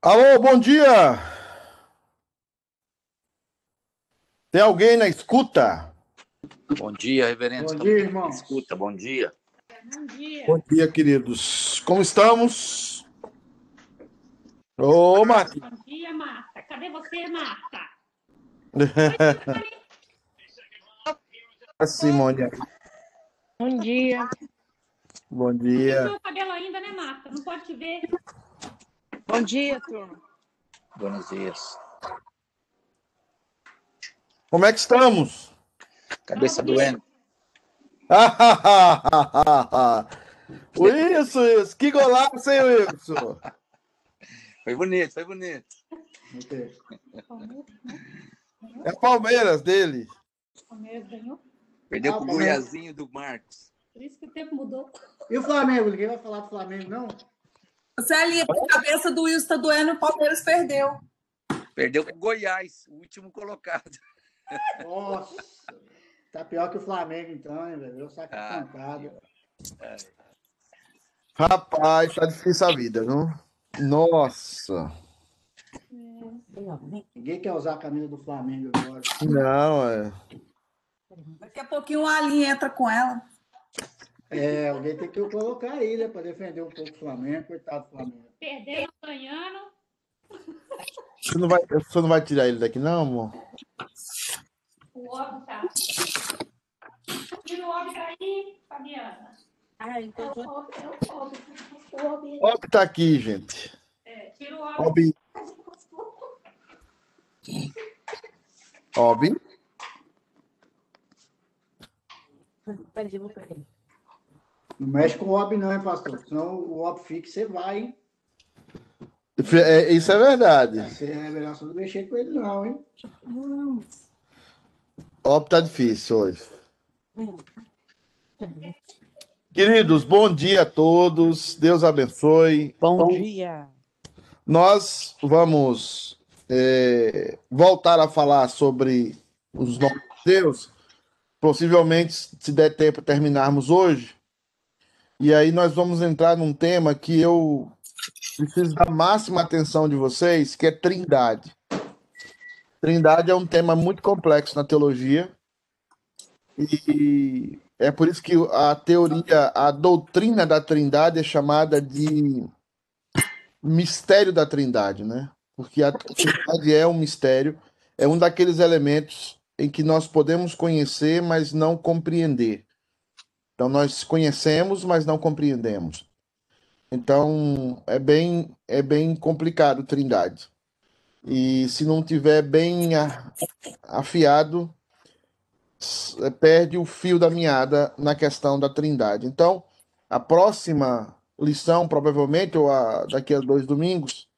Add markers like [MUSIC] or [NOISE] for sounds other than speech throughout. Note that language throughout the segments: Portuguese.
Alô, bom dia! Tem alguém na escuta? Bom dia, reverendo. Bom dia, irmão. Escuta, bom dia. Bom dia. Bom dia, queridos. Como estamos? Ô, Marta. Bom dia, Marta. Cadê você, Marta? A [LAUGHS] Simone. Bom dia. Bom Não dia. pintou o cabelo ainda, né, Marta? Não pode te ver. Bom dia, turma. Buenos dias. Como é que estamos? Cabeça doendo. [LAUGHS] Wilson, Wilson. Que golaço, hein, Wilson? Foi bonito, foi bonito. É Palmeiras dele. O Palmeiras ganhou. Perdeu Ah, pro mas- Goiazinho do Marcos. Por isso que o tempo mudou. E o Flamengo? Ninguém vai falar do Flamengo, não? Celinha, a cabeça do Wilson tá doendo, o Palmeiras perdeu. Perdeu pro Goiás, o último colocado. Nossa. Tá pior que o Flamengo, então, hein, velho? Eu saco a Ah, pancada. Rapaz, tá difícil a vida, não? Nossa. Ninguém quer usar a camisa do Flamengo agora. Não, é. Daqui a pouquinho a Alinha entra com ela. É, alguém tem que colocar aí, né? Pra defender um pouco o Flamengo. Coitado do Flamengo. Perdendo, ganhando. Você não vai, você não vai tirar ele daqui, não, amor? O óbvio tá. Tira o óbvio daí, Fabiana. Ai, É então, o óbvio, é o óbvio. O óbvio. Tá aqui, gente. É, tira o óbvio. Obi. Obi. peraí, eu vou pegar. Não mexe com o OB, não, hein, pastor? Senão o OB fica, você vai, hein? É, isso é verdade. Você é melhor não mexer com ele, não, hein? Obi tá difícil hoje. Queridos, bom dia a todos. Deus abençoe. Bom dia. Nós vamos é, voltar a falar sobre os nomes de Deus. Possivelmente, se der tempo, terminarmos hoje. E aí nós vamos entrar num tema que eu preciso da máxima atenção de vocês, que é trindade. Trindade é um tema muito complexo na teologia. E é por isso que a teoria, a doutrina da trindade é chamada de mistério da Trindade, né? Porque a Trindade é um mistério, é um daqueles elementos em que nós podemos conhecer, mas não compreender. Então nós conhecemos, mas não compreendemos. Então é bem é bem complicado Trindade. E se não tiver bem afiado, perde o fio da meada na questão da Trindade. Então, a próxima lição, provavelmente, ou a, daqui a dois domingos,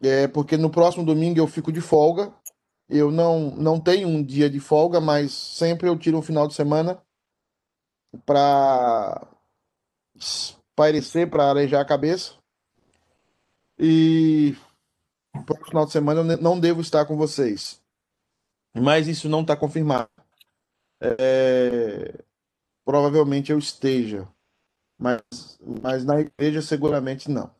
é porque no próximo domingo eu fico de folga. Eu não, não tenho um dia de folga, mas sempre eu tiro um final de semana para espairecer, para arejar a cabeça. E no final de semana eu não devo estar com vocês. Mas isso não está confirmado. É, provavelmente eu esteja mas, mas na igreja seguramente não.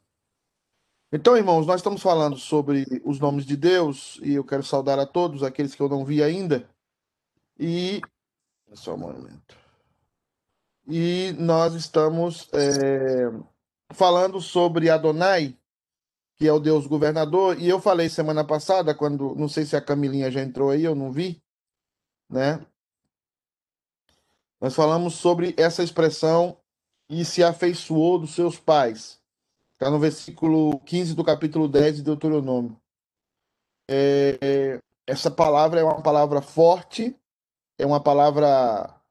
Então, irmãos, nós estamos falando sobre os nomes de Deus e eu quero saudar a todos aqueles que eu não vi ainda. E só um momento. E nós estamos é, falando sobre Adonai, que é o Deus governador. E eu falei semana passada, quando não sei se a Camilinha já entrou aí, eu não vi, né? Nós falamos sobre essa expressão e se afeiçoou dos seus pais. Está no versículo 15 do capítulo 10 de Deuteronômio. É, é, essa palavra é uma palavra forte, é uma palavra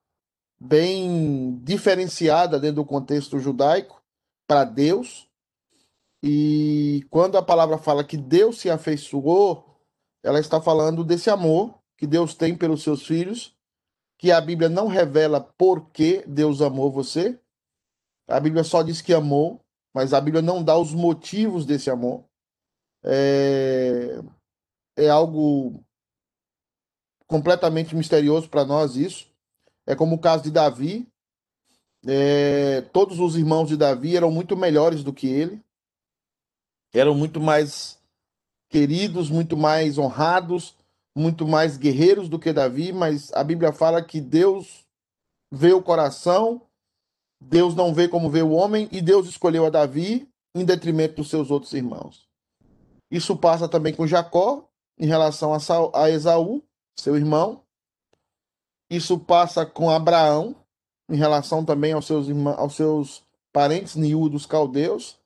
bem diferenciada dentro do contexto judaico para Deus. E quando a palavra fala que Deus se afeiçoou, ela está falando desse amor que Deus tem pelos seus filhos, que a Bíblia não revela por que Deus amou você, a Bíblia só diz que amou, mas a Bíblia não dá os motivos desse amor. É, é algo completamente misterioso para nós isso. É como o caso de Davi. É, todos os irmãos de Davi eram muito melhores do que ele. eram muito mais queridos, muito mais honrados, muito mais guerreiros do que Davi, mas a Bíblia fala que Deus vê o coração, Deus não vê como vê o homem, e Deus escolheu a Davi em detrimento dos seus outros irmãos. Isso passa também com Jacó, em relação a, Saul, a Esaú, seu irmão. Isso passa com Abraão, em relação também aos seus, irmãos, aos seus parentes Niú dos caldeus.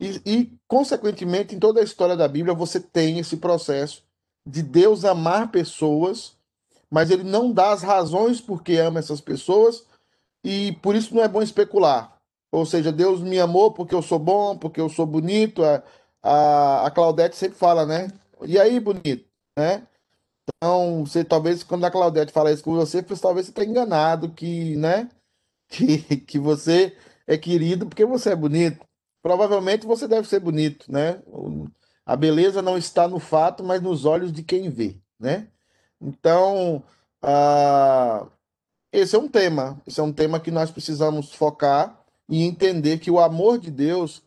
E, e, consequentemente, em toda a história da Bíblia, você tem esse processo de Deus amar pessoas, mas ele não dá as razões por que ama essas pessoas, e por isso não é bom especular. Ou seja, Deus me amou porque eu sou bom, porque eu sou bonito. A, a, a Claudete sempre fala, né? E aí, bonito, né? Então, você talvez, quando a Claudete fala isso com você, talvez você tenha enganado que, né? [LAUGHS] Que, que você é querido porque você é bonito. Provavelmente você deve ser bonito, né? A beleza não está no fato, mas nos olhos de quem vê, né? Então, ah, esse é um tema. Esse é um tema que nós precisamos focar e entender que o amor de Deus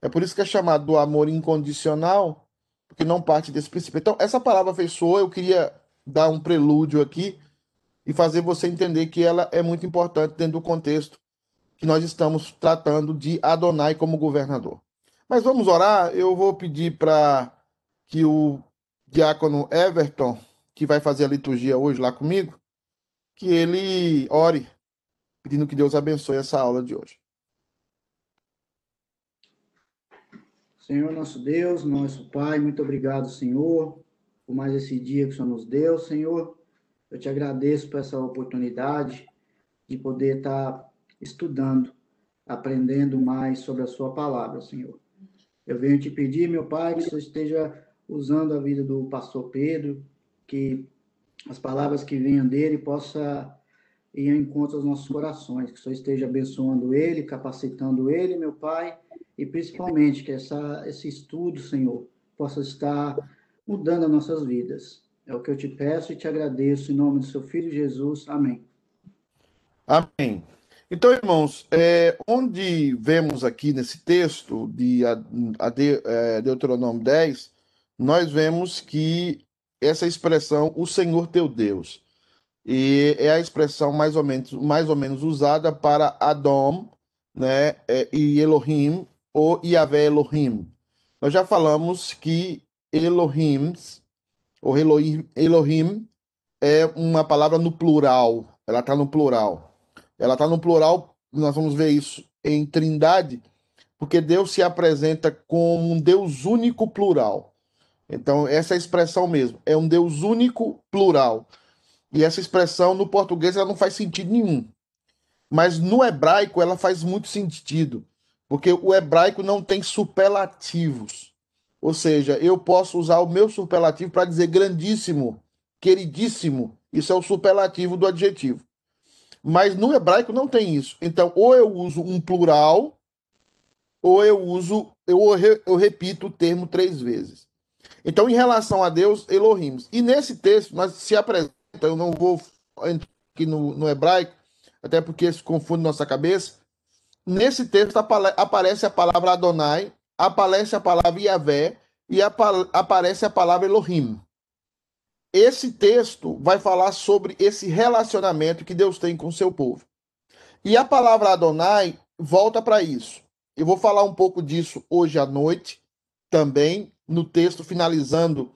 é por isso que é chamado do amor incondicional, porque não parte desse princípio. Então, essa palavra feiçoa, eu queria dar um prelúdio aqui e fazer você entender que ela é muito importante dentro do contexto que nós estamos tratando de Adonai como governador. Mas vamos orar. Eu vou pedir para que o diácono Everton, que vai fazer a liturgia hoje lá comigo, que ele ore, pedindo que Deus abençoe essa aula de hoje. Senhor nosso Deus, nosso Pai, muito obrigado, Senhor, por mais esse dia que o Senhor nos deu, Senhor. Eu te agradeço por essa oportunidade de poder estar estudando, aprendendo mais sobre a Sua palavra, Senhor. Eu venho te pedir, meu Pai, que o Senhor esteja usando a vida do pastor Pedro, que as palavras que venham dele possa ir ao encontro aos nossos corações, que o Senhor esteja abençoando ele, capacitando ele, meu Pai, e principalmente que essa, esse estudo, Senhor, possa estar mudando as nossas vidas. É o que eu te peço e te agradeço em nome do seu Filho Jesus. Amém. Amém. Então, irmãos, é, onde vemos aqui nesse texto de, é, Deuteronômio 10, nós vemos que essa expressão, o Senhor teu Deus, e é a expressão mais ou menos, mais ou menos usada para Adom né, é, e Elohim, ou Yahvé Elohim. Nós já falamos que Elohim, ou Elohim, Elohim é uma palavra no plural, ela está no plural. Ela está no plural, nós vamos ver isso em Trindade, porque Deus se apresenta como um Deus único plural. Então, essa é a expressão mesmo, é um Deus único plural. E essa expressão no português ela não faz sentido nenhum. Mas no hebraico ela faz muito sentido. Porque o hebraico não tem superlativos. Ou seja, eu posso usar o meu superlativo para dizer grandíssimo, queridíssimo. Isso é o superlativo do adjetivo. Mas no hebraico não tem isso. Então, ou eu uso um plural, ou eu uso, eu, eu repito o termo três vezes. Então, em relação a Deus, Elohim. E nesse texto, nós se apresenta, eu não vou aqui no, no hebraico, até porque isso confunde nossa cabeça, Nesse texto aparece a palavra Adonai, aparece a palavra Yahvé e aparece a palavra Elohim. Esse texto vai falar sobre esse relacionamento que Deus tem com o seu povo. E a palavra Adonai volta para isso. Eu vou falar um pouco disso hoje à noite, também, no texto finalizando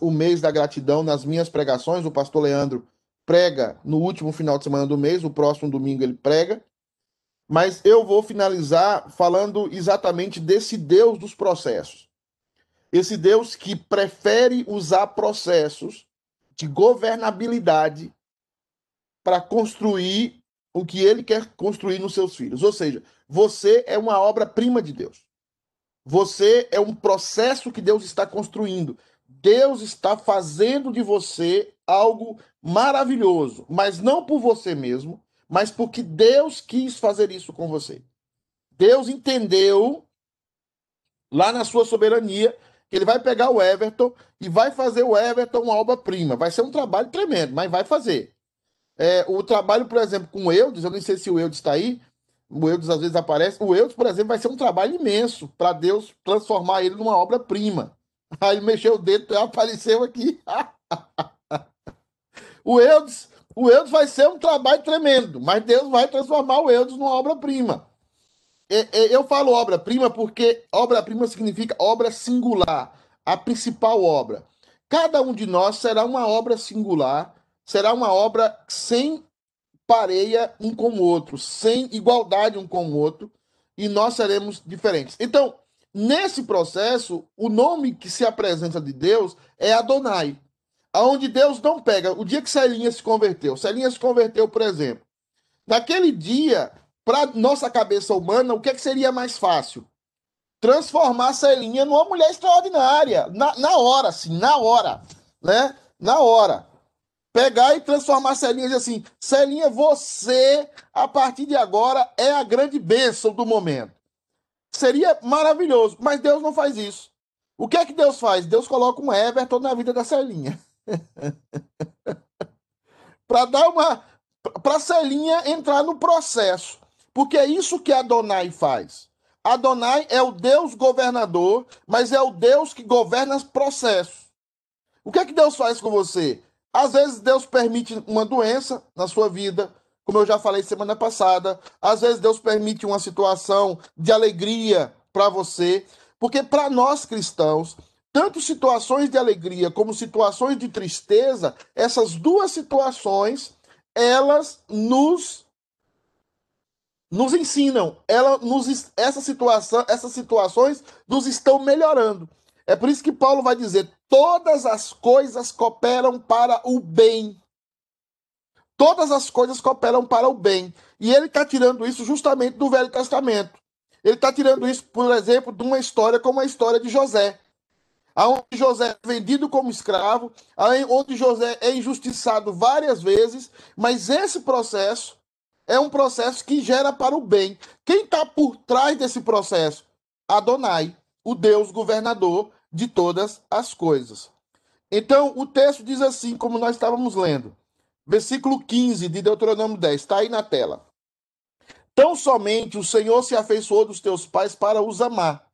o mês da gratidão nas minhas pregações. O pastor Leandro prega no último final de semana do mês, o próximo domingo ele prega. Mas eu vou finalizar falando exatamente desse Deus dos processos. Esse Deus que prefere usar processos de governabilidade para construir o que ele quer construir nos seus filhos. Ou seja, você é uma obra-prima de Deus. Você é um processo que Deus está construindo. Deus está fazendo de você algo maravilhoso, mas não por você mesmo, mas porque Deus quis fazer isso com você. Deus entendeu, lá na sua soberania, que ele vai pegar o Everton e vai fazer o Everton uma obra-prima. Vai ser um trabalho tremendo, mas vai fazer. É, o trabalho, por exemplo, com o Eudes, eu não sei se o Eudes está aí, O Eudes às vezes aparece. O Eudes, por exemplo, vai ser um trabalho imenso para Deus transformar ele numa obra-prima. Aí mexeu o dedo apareceu aqui. [LAUGHS] o Eudes, o Eudes vai ser um trabalho tremendo, mas Deus vai transformar o Eudes numa obra-prima. Eu falo obra-prima porque obra-prima significa obra singular, a principal obra. Cada um de nós será uma obra singular, será uma obra sem pareia um com o outro, sem igualdade um com o outro, e nós seremos diferentes. Então, nesse processo, o nome que se apresenta de Deus é Adonai, aonde Deus não pega. O dia que Celinha se converteu, Celinha se converteu, por exemplo, naquele dia, para nossa cabeça humana, o que, é que seria mais fácil? Transformar Celinha numa mulher extraordinária, na, na hora, assim, na hora, né? Na hora pegar e transformar Celinha e dizer assim: Celinha, você, a partir de agora, é a grande bênção do momento. Seria maravilhoso, mas Deus não faz isso. O que é que Deus faz? Deus coloca um Everton na vida da Celinha. [LAUGHS] para dar uma. Para Celinha entrar no processo. Porque é isso que Adonai faz. Adonai é o Deus governador, mas é o Deus que governa os processos. O que é que Deus faz com você? Às vezes Deus permite uma doença na sua vida, como eu já falei semana passada. Às vezes Deus permite uma situação de alegria para você, porque para nós cristãos, tanto situações de alegria como situações de tristeza, essas duas situações, elas nos nos ensinam, ela nos essa situação, essas situações nos estão melhorando. É por isso que Paulo vai dizer: todas as coisas cooperam para o bem. Todas as coisas cooperam para o bem. E ele está tirando isso justamente do Velho Testamento. Ele está tirando isso, por exemplo, de uma história como a história de José. Onde José é vendido como escravo, onde José é injustiçado várias vezes, mas esse processo é um processo que gera para o bem. Quem está por trás desse processo? Adonai, o Deus governador de todas as coisas. Então, o texto diz assim, como nós estávamos lendo. Versículo 15 de Deuteronômio 10, está aí na tela. Tão somente o Senhor se afeiçoou dos teus pais para os amar.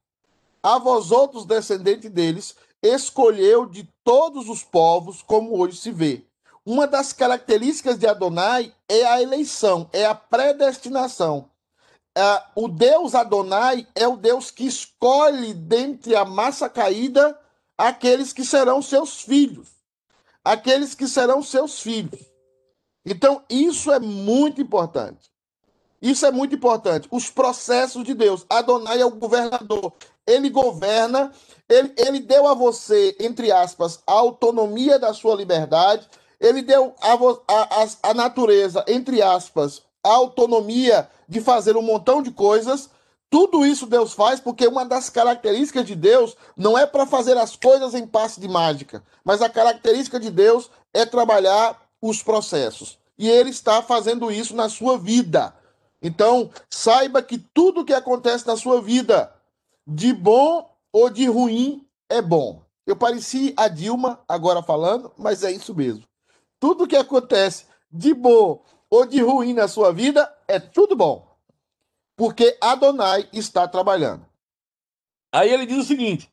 A vós outros, descendentes deles, escolheu de todos os povos, como hoje se vê. Uma das características de Adonai é a eleição, é a predestinação uh, o Deus Adonai é o Deus que escolhe dentre a massa caída aqueles que serão seus filhos. Aqueles que serão seus filhos. Então, isso é muito importante. Isso é muito importante. Os processos de Deus. Adonai é o governador. Ele governa, ele, ele deu a você, entre aspas, a autonomia da sua liberdade. Ele deu a, a, a, natureza, entre aspas, a autonomia de fazer um montão de coisas. Tudo isso Deus faz porque uma das características de Deus não é para fazer as coisas em passe de mágica, mas a característica de Deus é trabalhar os processos. E ele está fazendo isso na sua vida. Então, saiba que tudo que acontece na sua vida, de bom ou de ruim, é bom. Eu pareci a Dilma agora falando, mas é isso mesmo. Tudo que acontece de bom ou de ruim na sua vida, é tudo bom. Porque Adonai está trabalhando. Aí ele diz o seguinte: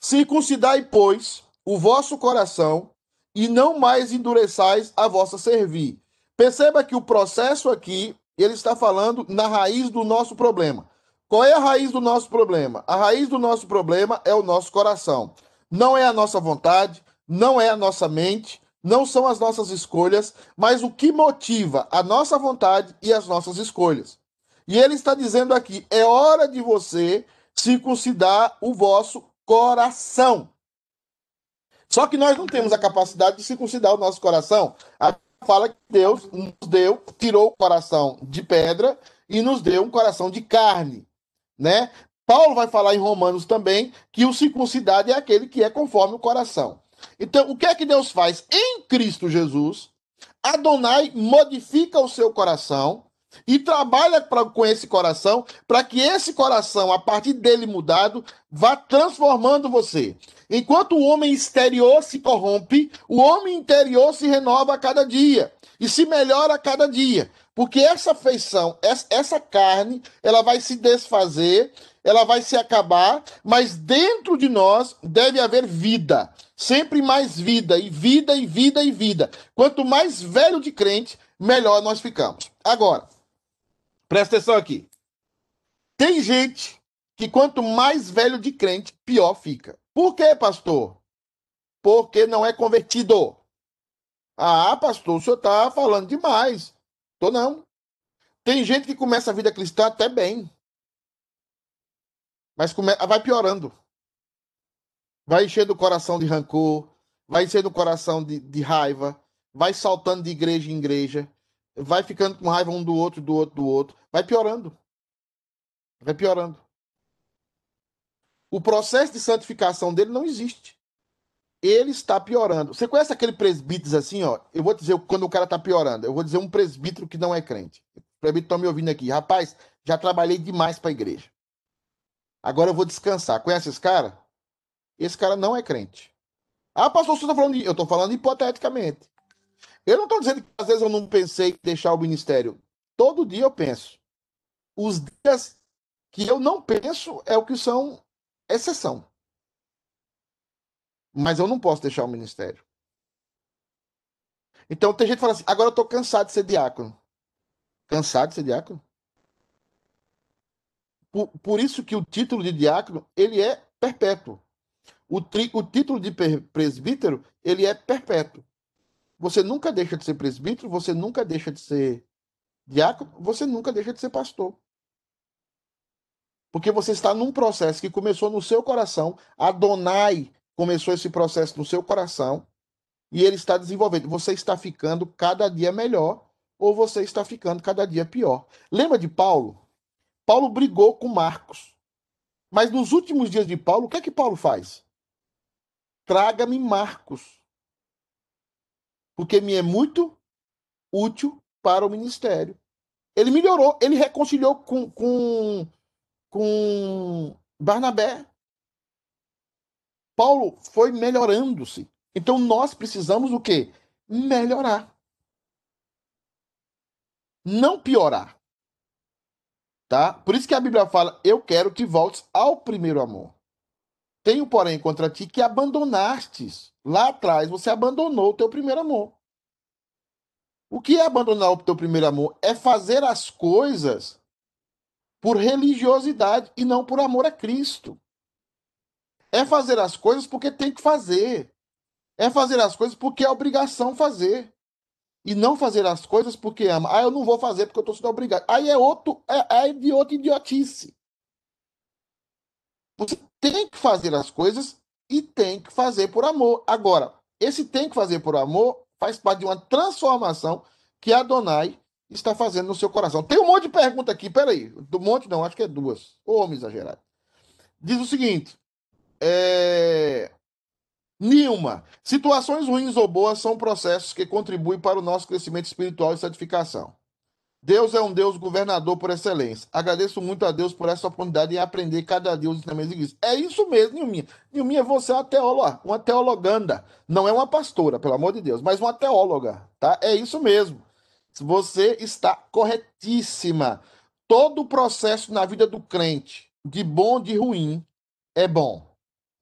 circuncidai, pois, o vosso coração e não mais endureçais a vossa servir. Perceba que o processo aqui, ele está falando na raiz do nosso problema. Qual é a raiz do nosso problema? A raiz do nosso problema é o nosso coração. Não é a nossa vontade, não é a nossa mente, não são as nossas escolhas, mas o que motiva a nossa vontade e as nossas escolhas. E ele está dizendo aqui: é hora de você circuncidar o vosso coração. Só que nós não temos a capacidade de circuncidar o nosso coração. A fala que Deus nos deu, tirou o coração de pedra e nos deu um coração de carne, né? Paulo vai falar em Romanos também que o circuncidado é aquele que é conforme o coração. Então, o que é que Deus faz? Em Cristo Jesus, Adonai modifica o seu coração e trabalha pra, com esse coração para que esse coração, a partir dele mudado, vá transformando você. Enquanto o homem exterior se corrompe, o homem interior se renova a cada dia e se melhora a cada dia. Porque essa feição, essa, carne, ela vai se desfazer, ela vai se acabar, mas dentro de nós deve haver vida. Sempre mais vida, e vida, e vida, e vida. Quanto mais velho de crente, melhor nós ficamos. Agora, presta atenção aqui. Tem gente que quanto mais velho de crente, pior fica. Por quê, pastor? Porque não é convertido. Ah, pastor, o senhor está falando demais. Tô não. Tem gente que começa a vida cristã até bem. Mas come... vai piorando. Vai enchendo o coração de rancor, vai enchendo o coração de, de raiva, vai saltando de igreja em igreja, vai ficando com raiva um do outro, do outro, do outro. Vai piorando. Vai piorando. O processo de santificação dele não existe. Ele está piorando. Você conhece aquele presbítero assim, ó? Eu vou dizer quando o cara está piorando. Eu vou dizer um presbítero que não é crente. Presbítero está me ouvindo aqui. Rapaz, já trabalhei demais para a igreja. Agora eu vou descansar. Conhece esse cara? Esse cara não é crente. Ah, pastor, você está falando de... Eu estou falando hipoteticamente. Eu não estou dizendo que às vezes eu não pensei em deixar o ministério. Todo dia eu penso. Os dias que eu não penso é o que são exceção. Mas eu não posso deixar o ministério. Então tem gente que fala assim: agora eu estou cansado de ser diácono. Cansado de ser diácono? Por, por isso que o título de diácono ele é perpétuo. O, tri, o título de presbítero ele é perpétuo. Você nunca deixa de ser presbítero, você nunca deixa de ser diácono, você nunca deixa de ser pastor. Porque você está num processo que começou no seu coração. Adonai começou esse processo no seu coração e ele está desenvolvendo. Você está ficando cada dia melhor ou você está ficando cada dia pior. Lembra de Paulo? Paulo brigou com Marcos. Mas nos últimos dias de Paulo, o que é que Paulo faz? Traga-me Marcos. Porque me é muito útil para o ministério. Ele melhorou, ele reconciliou com, com com Barnabé. Paulo foi melhorando-se. Então nós precisamos o quê? Melhorar. Não piorar. Tá? Por isso que a Bíblia fala: "Eu quero que voltes ao primeiro amor". Tenho, porém, contra ti que abandonastes. Lá atrás você abandonou o teu primeiro amor. O que é abandonar o teu primeiro amor? É fazer as coisas por religiosidade e não por amor a Cristo. É fazer as coisas porque tem que fazer. É fazer as coisas porque é obrigação fazer. E não fazer as coisas porque ama. Ah, eu não vou fazer porque eu estou sendo obrigado. Aí é outro, é, é de outra idiotice. Você tem que fazer as coisas e tem que fazer por amor. Agora, esse tem que fazer por amor faz parte de uma transformação que Adonai está fazendo no seu coração. Tem um monte de pergunta aqui, peraí. Do monte não, acho que é duas. Ô, homem exagerado. Diz o seguinte: é... Nilma, situações ruins ou boas são processos que contribuem para o nosso crescimento espiritual e santificação. Deus é um Deus governador por excelência. Agradeço muito a Deus por essa oportunidade de aprender cada dia os ensinamentos de Cristo. É isso mesmo, Nilminha. Nilminha, você é uma teóloga, uma teologanda. Não é uma pastora, pelo amor de Deus, mas uma teóloga, tá? É isso mesmo. Você está corretíssima. Todo o processo na vida do crente, de bom, de ruim, é bom.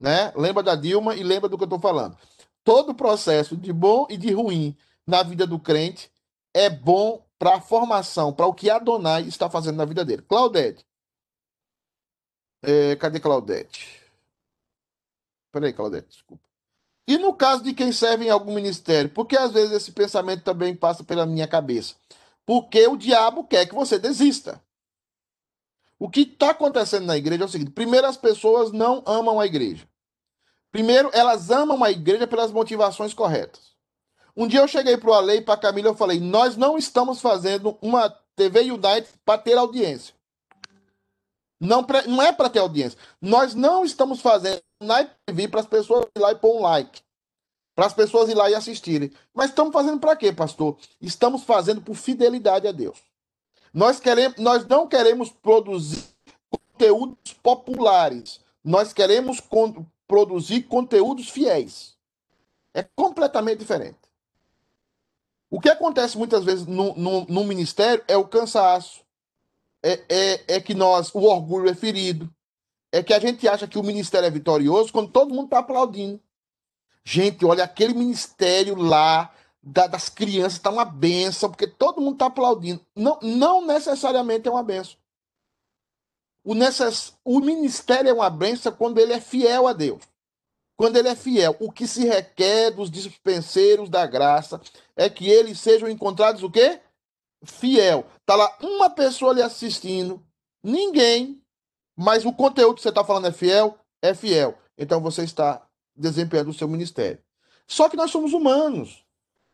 Né? Lembra da Dilma e lembra do que eu estou falando. Todo processo de bom e de ruim na vida do crente é bom para a formação, para o que Adonai está fazendo na vida dele. Claudete. É, cadê Claudete? Peraí, Claudete, desculpa. E no caso de quem serve em algum ministério, porque às vezes esse pensamento também passa pela minha cabeça. Porque o diabo quer que você desista. O que está acontecendo na igreja é o seguinte: primeiro, as pessoas não amam a igreja. Primeiro, elas amam a igreja pelas motivações corretas. Um dia eu cheguei para o Ale e para a Camila eu falei: nós não estamos fazendo uma TV United para ter audiência. Não, pra, não é para ter audiência. Nós não estamos fazendo na TV para as pessoas ir lá e pôr um like. Para as pessoas ir lá e assistirem. Mas estamos fazendo para quê, pastor? Estamos fazendo por fidelidade a Deus. Nós, queremos, nós não queremos produzir conteúdos populares. Nós queremos con produzir conteúdos fiéis. É completamente diferente. O que acontece muitas vezes no, no, no ministério é o cansaço. É, é, é que nós, o orgulho é ferido. É que a gente acha que o ministério é vitorioso quando todo mundo está aplaudindo. Gente, olha, aquele ministério lá da- das crianças está uma benção, porque todo mundo está aplaudindo. Não, não necessariamente é uma benção. O, necess... o ministério é uma benção quando ele é fiel a Deus. Quando ele é fiel, o que se requer dos dispenseiros da graça é que eles sejam encontrados o quê? Fiel. Tá lá uma pessoa lhe assistindo, ninguém, mas o conteúdo que você está falando é fiel? É fiel. Então você está desempenhando o seu ministério. Só que nós somos humanos.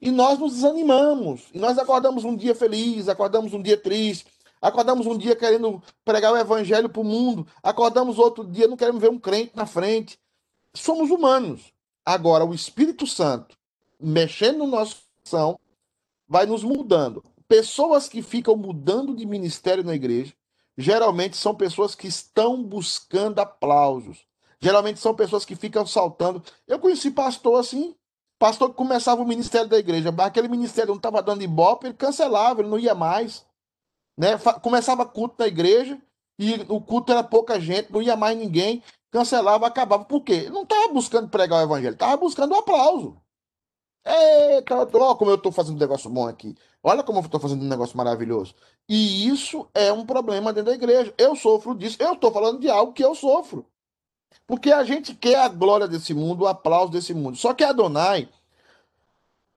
E nós nos desanimamos. E nós acordamos um dia feliz, acordamos um dia triste, acordamos um dia querendo pregar o evangelho para o mundo, acordamos outro dia não queremos ver um crente na frente. Somos humanos. Agora, o Espírito Santo, mexendo no nosso coração, vai nos mudando. Pessoas que ficam mudando de ministério na igreja, geralmente são pessoas que estão buscando aplausos. Geralmente são pessoas que ficam saltando. Eu conheci pastor assim, pastor que começava o ministério da igreja, mas aquele ministério não estava dando ibope, ele cancelava, ele não ia mais. Né? Começava culto na igreja e o culto era pouca gente, não ia mais ninguém, cancelava, acabava. Por quê? Não estava buscando pregar o evangelho, estava buscando o aplauso. Eita, olha como eu estou fazendo um negócio bom aqui. Olha como eu estou fazendo um negócio maravilhoso. E isso é um problema dentro da igreja. Eu sofro disso. Eu estou falando de algo que eu sofro. Porque a gente quer a glória desse mundo, o aplauso desse mundo. Só que Adonai,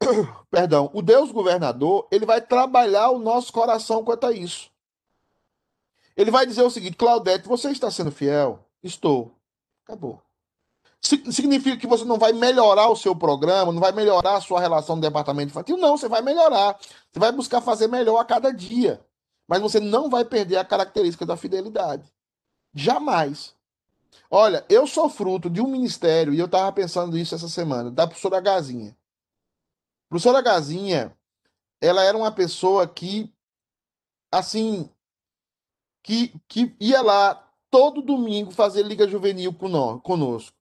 [COUGHS] perdão, o Deus governador, ele vai trabalhar o nosso coração quanto a isso. Ele vai dizer o seguinte: Claudete, você está sendo fiel? Estou. Acabou. Si- Significa que você não vai melhorar o seu programa, não vai melhorar a sua relação no departamento infantil? Não, você vai melhorar. Você vai buscar fazer melhor a cada dia. Mas você não vai perder a característica da fidelidade. Jamais. Olha, eu sou fruto de um ministério, e eu estava pensando isso essa semana, da professora Gazinha. Professora Gazinha, ela era uma pessoa que, assim, que, que ia lá todo domingo fazer liga juvenil cono- conosco.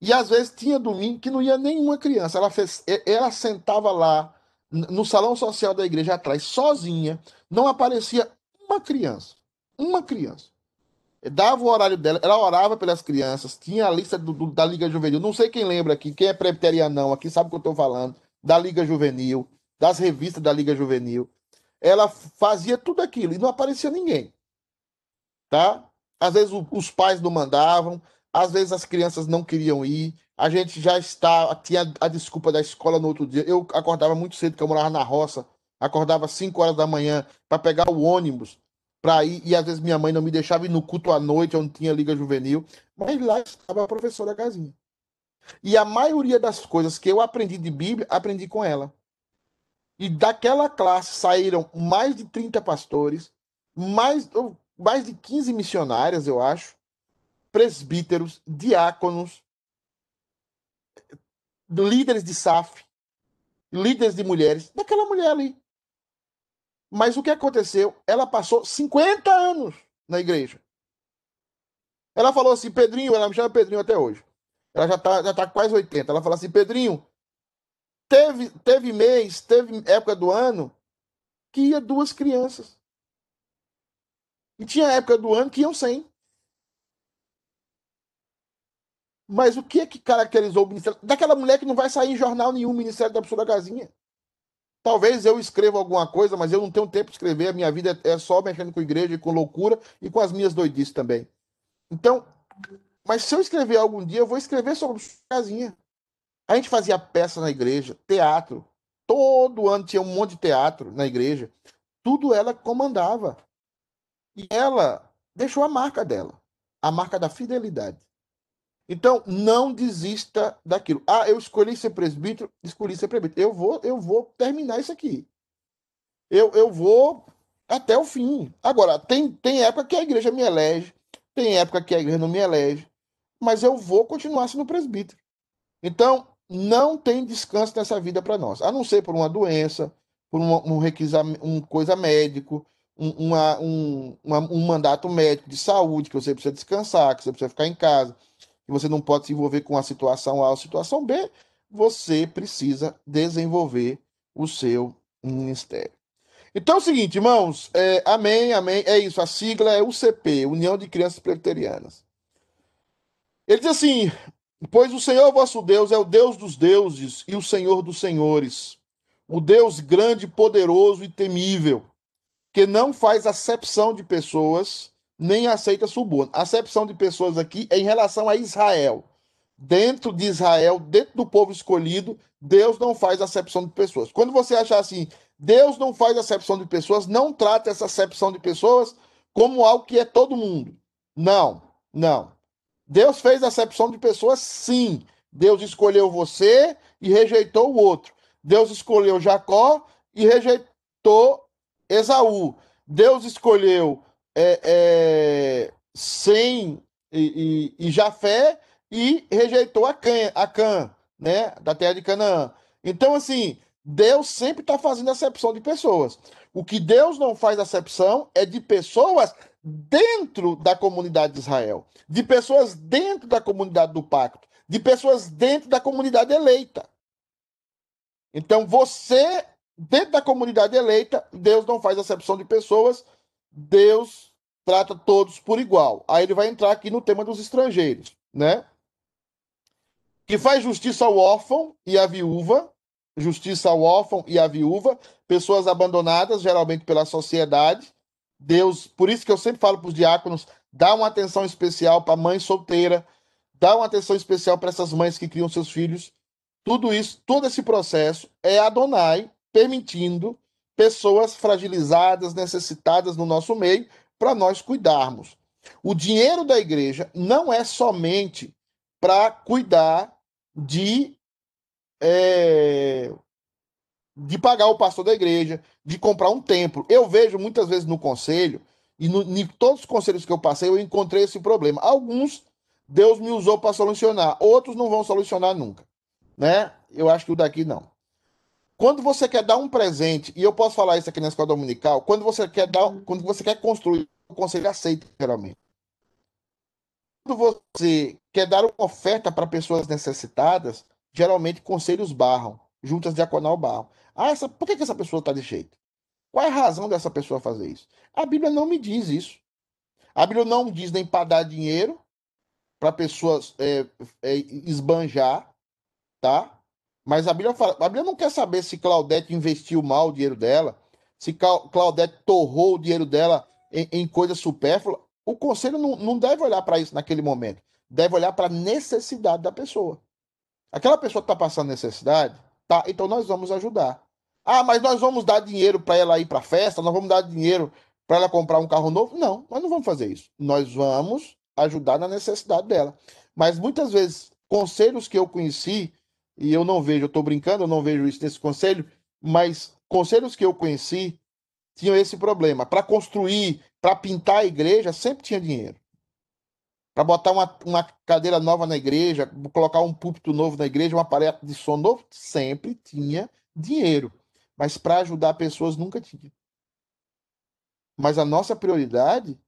E às vezes tinha domingo que não ia nenhuma criança. Ela, fez, ela sentava lá no salão social da igreja atrás, sozinha, não aparecia uma criança. Uma criança. Dava o horário dela, ela orava pelas crianças, tinha a lista do- do- da Liga Juvenil. Não sei quem lembra aqui, quem é presbiterianão aqui sabe o que eu estou falando. Da Liga Juvenil, das revistas da Liga Juvenil. Ela fazia tudo aquilo e não aparecia ninguém. Tá? Às vezes o- os pais não mandavam, às vezes as crianças não queriam ir. A gente já está, tinha a desculpa da escola no outro dia. Eu acordava muito cedo, porque eu morava na roça. Acordava às 5 horas da manhã para pegar o ônibus para ir, e às vezes minha mãe não me deixava ir no culto à noite, onde tinha liga juvenil, mas lá estava a professora Gazinha. E a maioria das coisas que eu aprendi de Bíblia, aprendi com ela. E daquela classe saíram mais de 30 pastores, mais, mais de 15 missionárias, eu acho, presbíteros, diáconos, líderes de SAF, líderes de mulheres, daquela mulher ali. Mas o que aconteceu? Ela passou 50 anos na igreja. Ela falou assim, Pedrinho, ela me chama Pedrinho até hoje. Ela já tá, já tá quase 80. Ela falou assim, Pedrinho, teve, teve mês, teve época do ano que ia duas crianças. E tinha época do ano que iam 100. Mas o que é que caracterizou o ministério? Daquela mulher que não vai sair em jornal nenhum, Ministério da Professora Gazinha. Talvez eu escreva alguma coisa, mas eu não tenho tempo de escrever. A minha vida é só mexendo com igreja e com loucura e com as minhas doidices também. Então, mas se eu escrever algum dia, eu vou escrever sobre casinha. A gente fazia peça na igreja, teatro. Todo ano tinha um monte de teatro na igreja. Tudo ela comandava. E ela deixou a marca dela, a marca da fidelidade. Então, não desista daquilo. Ah, eu escolhi ser presbítero, escolhi ser presbítero. Eu vou, eu vou terminar isso aqui. Eu, eu vou até o fim. Agora, tem, tem época que a igreja me elege, tem época que a igreja não me elege, mas eu vou continuar sendo presbítero. Então, não tem descanso nessa vida para nós, a não ser por uma doença, por um requisito, um coisa médico, um, uma, um, uma, um mandato médico de saúde, que você precisa descansar, que você precisa ficar em casa que você não pode se envolver com a situação A ou situação B, você precisa desenvolver o seu ministério. Então é o seguinte, irmãos, é, amém, amém, é isso, a sigla é UCP, União de Crianças Presbiterianas. Ele diz assim, pois o Senhor vosso Deus é o Deus dos deuses e o Senhor dos senhores, o Deus grande, poderoso e temível, que não faz acepção de pessoas, nem aceita suborno. Acepção de pessoas aqui é em relação a Israel. Dentro de Israel, dentro do povo escolhido, Deus não faz acepção de pessoas. Quando você achar assim, Deus não faz acepção de pessoas, não trata essa acepção de pessoas como algo que é todo mundo. Não, não. Deus fez acepção de pessoas, sim. Deus escolheu você e rejeitou o outro. Deus escolheu Jacó e rejeitou Esaú. Deus escolheu é, é, Sem e, e, e, Jafé e rejeitou a Cã, a Cã, né, da terra de Canaã. Então, assim, Deus sempre está fazendo acepção de pessoas. O que Deus não faz acepção é de pessoas dentro da comunidade de Israel, de pessoas dentro da comunidade do pacto, de pessoas dentro da comunidade eleita. Então, você, dentro da comunidade eleita, Deus não faz acepção de pessoas, Deus trata todos por igual. Aí ele vai entrar aqui no tema dos estrangeiros, né? Que faz justiça ao órfão e à viúva, justiça ao órfão e à viúva, pessoas abandonadas, geralmente pela sociedade. Deus, por isso que eu sempre falo para os diáconos, dá uma atenção especial para a mãe solteira, dá uma atenção especial para essas mães que criam seus filhos, tudo isso, todo esse processo é Adonai permitindo pessoas fragilizadas, necessitadas no nosso meio, para nós cuidarmos. O dinheiro da igreja não é somente para cuidar de é, de pagar o pastor da igreja, de comprar um templo. Eu vejo muitas vezes no conselho, e no, em todos os conselhos que eu passei, eu encontrei esse problema. Alguns Deus me usou para solucionar, outros não vão solucionar nunca né? Eu acho que o daqui não. Quando você quer dar um presente, e eu posso falar isso aqui na escola dominical, quando você quer dar, quando você quer construir, o conselho aceita geralmente. Quando você quer dar uma oferta para pessoas necessitadas, geralmente conselhos barram, juntas diaconal barram. Ah, essa, por que, que essa pessoa está de jeito? Qual é a razão dessa pessoa fazer isso? A Bíblia não me diz isso. A Bíblia não diz nem para dar dinheiro para pessoas é, é, esbanjar, tá? Mas a Bíblia, fala, a Bíblia não quer saber se Claudete investiu mal o dinheiro dela, se Claudete torrou o dinheiro dela em, em coisa supérflua. O conselho não, não deve olhar para isso naquele momento. Deve olhar para a necessidade da pessoa. Aquela pessoa que está passando necessidade, tá? Então nós vamos ajudar. Ah, mas nós vamos dar dinheiro para ela ir para a festa, nós vamos dar dinheiro para ela comprar um carro novo? Não, nós não vamos fazer isso. Nós vamos ajudar na necessidade dela. Mas muitas vezes, conselhos que eu conheci e eu não vejo, eu estou brincando, eu não vejo isso nesse conselho, mas conselhos que eu conheci tinham esse problema. Para construir, para pintar a igreja, sempre tinha dinheiro. Para botar uma, uma cadeira nova na igreja, colocar um púlpito novo na igreja, um aparelho de som novo, sempre tinha dinheiro. Mas para ajudar pessoas, nunca tinha. Mas a nossa prioridade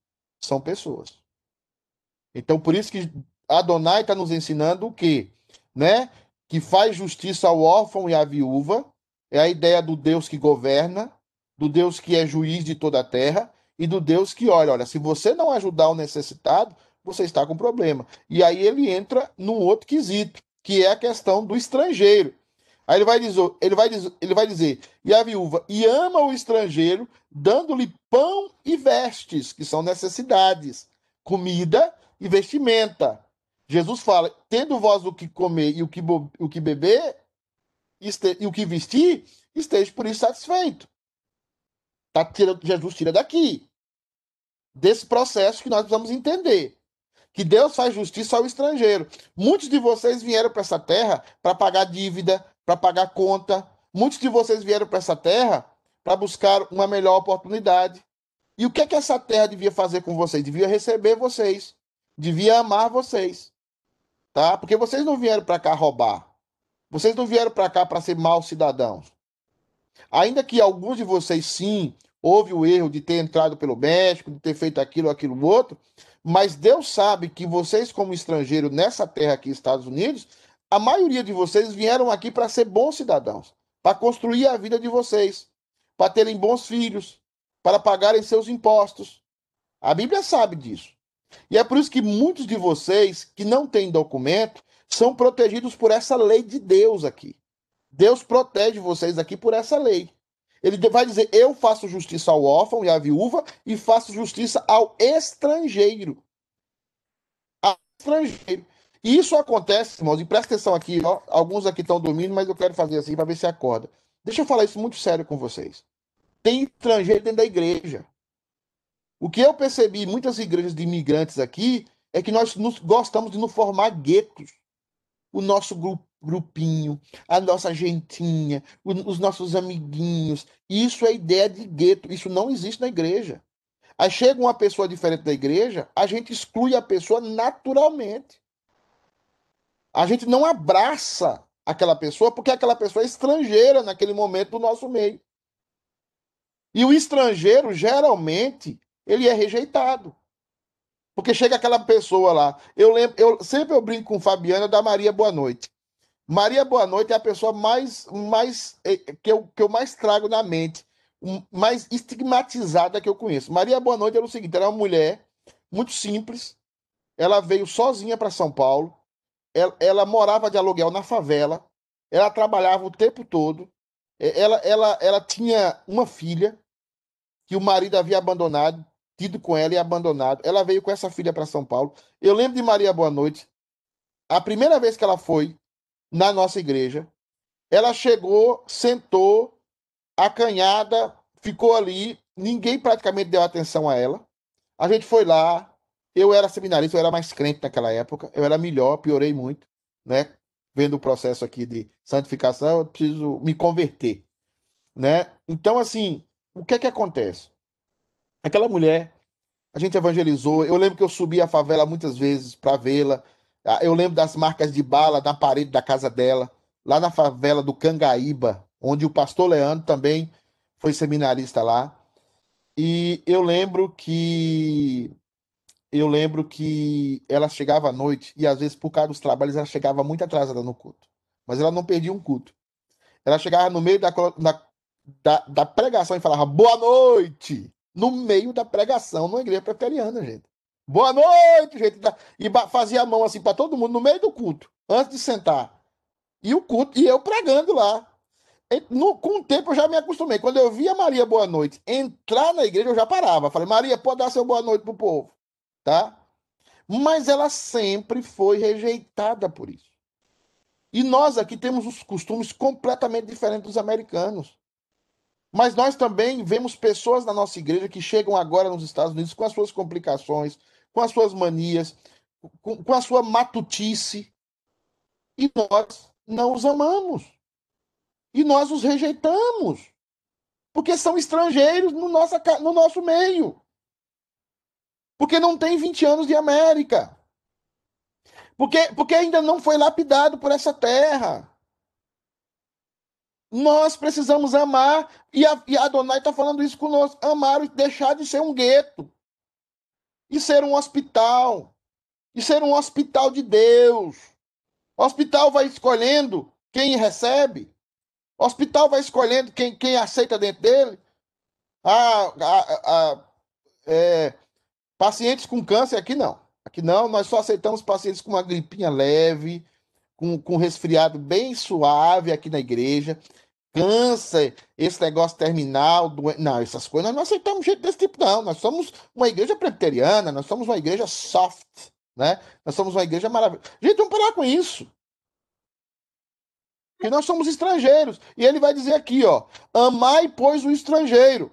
são pessoas. Então, por isso que Adonai está nos ensinando o quê? Né? que faz justiça ao órfão e à viúva, é a ideia do Deus que governa, do Deus que é juiz de toda a terra e do Deus que olha, olha, se você não ajudar o necessitado, você está com problema. E aí ele entra num outro quesito, que é a questão do estrangeiro. Aí ele vai dizer, ele vai dizer, ele vai dizer, e a viúva, e ama o estrangeiro, dando-lhe pão e vestes, que são necessidades, comida e vestimenta. Jesus fala: tendo vós o que comer e o que, o que beber este, e o que vestir, esteja por isso satisfeito. Tá, tira, Jesus tira daqui. Desse processo que nós precisamos entender. Que Deus faz justiça ao estrangeiro. Muitos de vocês vieram para essa terra para pagar dívida, para pagar conta. Muitos de vocês vieram para essa terra para buscar uma melhor oportunidade. E o que é que essa terra devia fazer com vocês? Devia receber vocês. Devia amar vocês tá? Porque vocês não vieram para cá roubar. Vocês não vieram para cá para ser maus cidadãos. Ainda que alguns de vocês sim houve o erro de ter entrado pelo México, de ter feito aquilo, aquilo, outro, mas Deus sabe que vocês como estrangeiro nessa terra aqui, Estados Unidos, a maioria de vocês vieram aqui para ser bons cidadãos, para construir a vida de vocês, para terem bons filhos, para pagarem seus impostos. A Bíblia sabe disso. E é por isso que muitos de vocês que não têm documento são protegidos por essa lei de Deus aqui. Deus protege vocês aqui por essa lei. Ele vai dizer: Eu faço justiça ao órfão e à viúva e faço justiça ao estrangeiro. Ao estrangeiro. E isso acontece, irmãos, e presta atenção aqui, ó, alguns aqui estão dormindo, mas eu quero fazer assim para ver se acorda. Deixa eu falar isso muito sério com vocês. Tem estrangeiro dentro da igreja. O que eu percebi em muitas igrejas de imigrantes aqui é que nós gostamos de nos formar guetos. O nosso grupo, grupinho, a nossa gentinha, os nossos amiguinhos. Isso é ideia de gueto. Isso não existe na igreja. Aí chega uma pessoa diferente da igreja, a gente exclui a pessoa naturalmente. A gente não abraça aquela pessoa porque aquela pessoa é estrangeira naquele momento do nosso meio. E o estrangeiro, geralmente, ele é rejeitado. Porque chega aquela pessoa lá. Eu lembro, eu sempre eu brinco com Fabiana da Maria Boa Noite. Maria Boa Noite é a pessoa mais, mais eh, que, eu, que eu mais trago na mente, mais estigmatizada que eu conheço. Maria Boa Noite era o seguinte: era uma mulher muito simples. Ela veio sozinha para São Paulo ela, ela, morava de aluguel na favela, ela trabalhava o tempo todo, ela, ela, ela tinha uma filha que o marido havia abandonado, tido com ela e abandonado. Ela veio com essa filha para São Paulo. Eu lembro de Maria Boa Noite, a primeira vez que ela foi na nossa igreja, ela chegou, sentou, acanhada, ficou ali, ninguém praticamente deu atenção a ela. A gente foi lá, eu era seminarista, eu era mais crente naquela época, eu era melhor, piorei muito, né? Vendo o processo aqui de santificação, eu preciso me converter, né? Então, assim, o que é que acontece? Aquela mulher, a gente evangelizou, eu lembro que eu subi a favela muitas vezes para vê-la, eu lembro das marcas de bala na parede da casa dela, lá na favela do Cangaíba, onde o pastor Leandro também foi seminarista lá. E eu lembro que eu lembro que ela chegava à noite e às vezes por causa dos trabalhos ela chegava muito atrasada no culto, mas ela não perdia um culto. Ela chegava no meio da, da, da pregação e falava boa noite no meio da pregação numa igreja preteriana, gente. Boa noite, gente. E fazia a mão assim para todo mundo no meio do culto, antes de sentar. E o culto, e eu pregando lá. No, com o tempo eu já me acostumei. Quando eu via Maria Boa Noite entrar na igreja, eu já parava. Falei, Maria, pode dar seu boa noite pro povo tá? Mas ela sempre foi rejeitada por isso. E nós aqui temos os costumes completamente diferentes dos americanos. Mas nós também vemos pessoas na nossa igreja que chegam agora nos Estados Unidos com as suas complicações, com as suas manias, com, com a sua matutice. E nós não os amamos. E nós os rejeitamos. Porque são estrangeiros no, nossa, no nosso meio. Porque não tem 20 anos de América. Porque, porque ainda não foi lapidado por essa terra. Nós precisamos amar, e a, e a Adonai está falando isso conosco: amar e deixar de ser um gueto, e ser um hospital, e ser um hospital de Deus. O hospital vai escolhendo quem recebe, o hospital vai escolhendo quem, quem aceita dentro dele. Ah, a, a, é, Pacientes com câncer aqui não. Aqui não, nós só aceitamos pacientes com uma gripinha leve, com, com resfriado bem suave aqui na igreja. Câncer, esse negócio terminal, doen... não, essas coisas nós não aceitamos jeito desse tipo, não. Nós somos uma igreja presbiteriana, nós somos uma igreja soft, né? Nós somos uma igreja maravilhosa. Gente, vamos parar com isso. Que nós somos estrangeiros. E ele vai dizer aqui, ó: amai, pois, o estrangeiro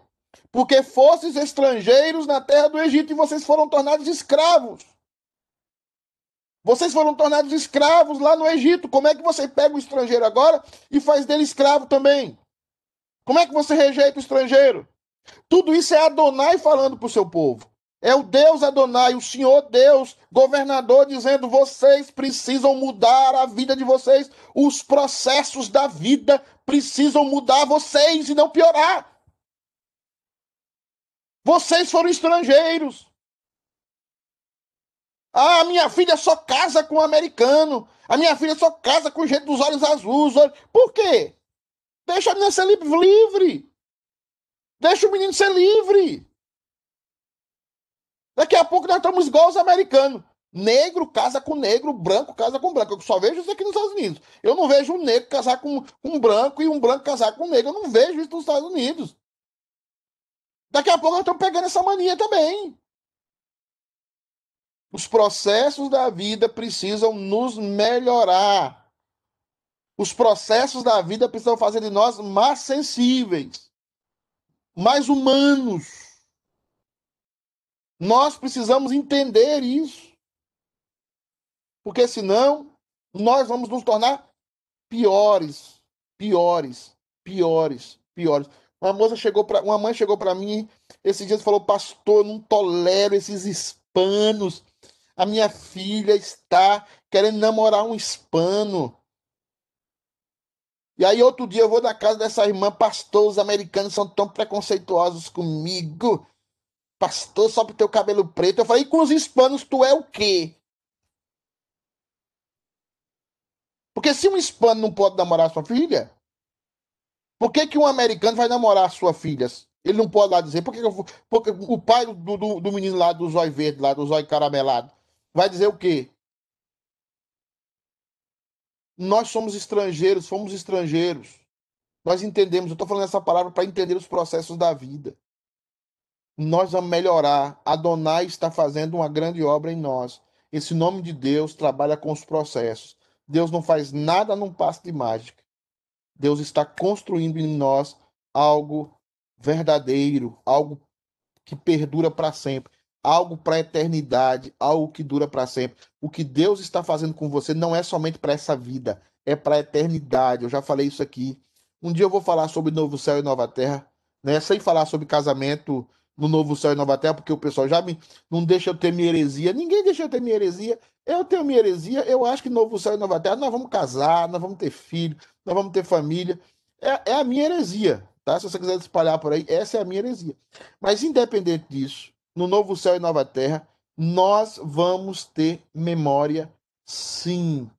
porque fostes estrangeiros na terra do Egito e vocês foram tornados escravos. Vocês foram tornados escravos lá no Egito. Como é que você pega o estrangeiro agora e faz dele escravo também? Como é que você rejeita o estrangeiro? Tudo isso é Adonai falando para o seu povo. É o Deus Adonai, o Senhor Deus, governador, dizendo: vocês precisam mudar a vida de vocês. Os processos da vida precisam mudar vocês e não piorar. Vocês foram estrangeiros. Ah, minha filha só casa com um americano. A minha filha só casa com gente dos olhos azuis. Por quê? Deixa a menina ser li- livre. Deixa o menino ser livre. Daqui a pouco nós estamos igual os americanos. Negro casa com negro, branco casa com branco. Eu só vejo isso aqui nos Estados Unidos. Eu não vejo um negro casar com um branco e um branco casar com um negro. Eu não vejo isso nos Estados Unidos. Daqui a pouco nós estamos pegando essa mania também. Os processos da vida precisam nos melhorar. Os processos da vida precisam fazer de nós mais sensíveis, mais humanos. Nós precisamos entender isso. Porque senão nós vamos nos tornar piores, piores, piores, piores. Uma moça chegou para uma mãe chegou para mim esses dias e falou: "Pastor, eu não tolero esses hispanos. A minha filha está querendo namorar um hispano." E aí outro dia eu vou na casa dessa irmã, pastor, os americanos são tão preconceituosos comigo. Pastor, só por ter o cabelo preto. Eu falei, e com os hispanos tu é o quê? Porque se um hispano não pode namorar sua filha, por que, que um americano vai namorar sua filha? Ele não pode lá dizer. Por que que eu porque o pai do, do, do menino lá do zóio verde, lá do zóio caramelado, vai dizer o quê? Nós somos estrangeiros, fomos estrangeiros. Nós entendemos, eu estou falando essa palavra para entender os processos da vida. Nós vamos melhorar. Adonai está fazendo uma grande obra em nós. Esse nome de Deus trabalha com os processos. Deus não faz nada num passo de mágica. Deus está construindo em nós algo verdadeiro, algo que perdura para sempre, algo para a eternidade, algo que dura para sempre. O que Deus está fazendo com você não é somente para essa vida, é para a eternidade. Eu já falei isso aqui. Um dia eu vou falar sobre novo céu e nova terra, né? Sem falar sobre casamento no novo céu e nova terra, porque o pessoal já me não deixa eu ter minha heresia. Ninguém deixa eu ter minha heresia. Eu tenho minha heresia. Eu acho que novo céu e nova terra nós vamos casar, nós vamos ter filho, nós vamos ter família. É, é a minha heresia, tá? Se você quiser espalhar por aí, essa é a minha heresia. Mas independente disso, no novo céu e nova terra, nós vamos ter memória, sim.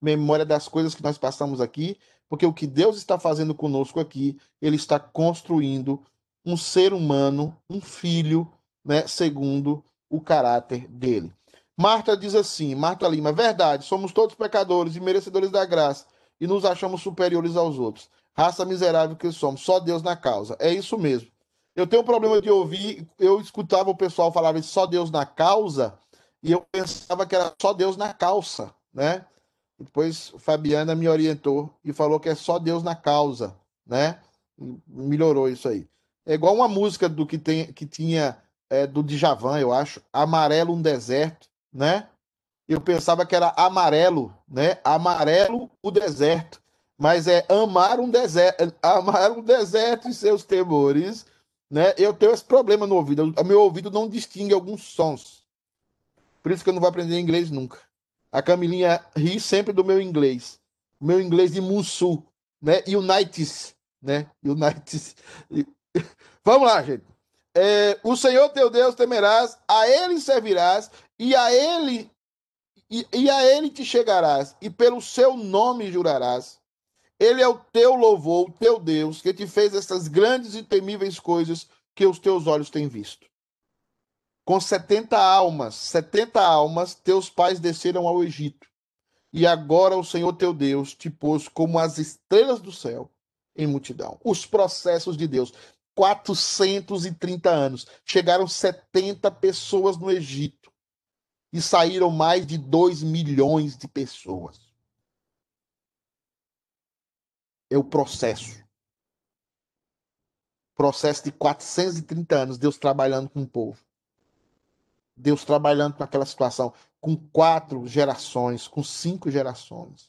Memória das coisas que nós passamos aqui, porque o que Deus está fazendo conosco aqui, Ele está construindo um ser humano, um filho, né, segundo o caráter dele. Marta diz assim, Marta Lima, verdade, somos todos pecadores e merecedores da graça e nos achamos superiores aos outros. Raça miserável que somos, só Deus na causa. É isso mesmo. Eu tenho um problema de ouvir, eu escutava o pessoal falar só Deus na causa, e eu pensava que era só Deus na calça, né? Depois Fabiana me orientou e falou que é só Deus na causa, né? Melhorou isso aí. É igual uma música do que, tem, que tinha é, do Djavan, eu acho, Amarelo um Deserto, né? Eu pensava que era amarelo, né? Amarelo o deserto, mas é amar um deserto, amar um deserto e seus temores, né? Eu tenho esse problema no ouvido, o meu ouvido não distingue alguns sons. Por isso que eu não vou aprender inglês nunca. A Camilinha ri sempre do meu inglês. Meu inglês de Mussu, né? Unites, né? Unites. [LAUGHS] Vamos lá, gente. É, o Senhor teu Deus temerás, a ele servirás e a ele e, e a ele te chegarás e pelo seu nome jurarás. Ele é o teu louvor, o teu Deus, que te fez essas grandes e temíveis coisas que os teus olhos têm visto. Com 70 almas, 70 almas, teus pais desceram ao Egito. E agora o Senhor teu Deus te pôs como as estrelas do céu em multidão. Os processos de Deus. 430 anos. Chegaram 70 pessoas no Egito. E saíram mais de 2 milhões de pessoas. É o processo. Processo de 430 anos, Deus trabalhando com o povo. Deus trabalhando com aquela situação, com quatro gerações, com cinco gerações.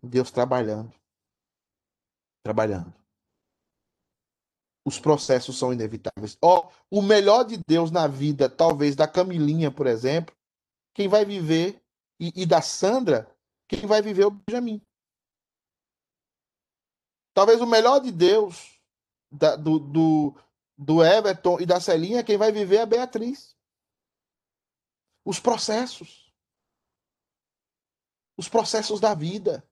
Deus trabalhando. Trabalhando. Os processos são inevitáveis. Ó, o melhor de Deus na vida, talvez da Camilinha, por exemplo, quem vai viver, e, e da Sandra, quem vai viver é o Benjamin. Talvez o melhor de Deus, da, do, do, do Everton e da Celinha, quem vai viver é a Beatriz. Os processos. Os processos da vida.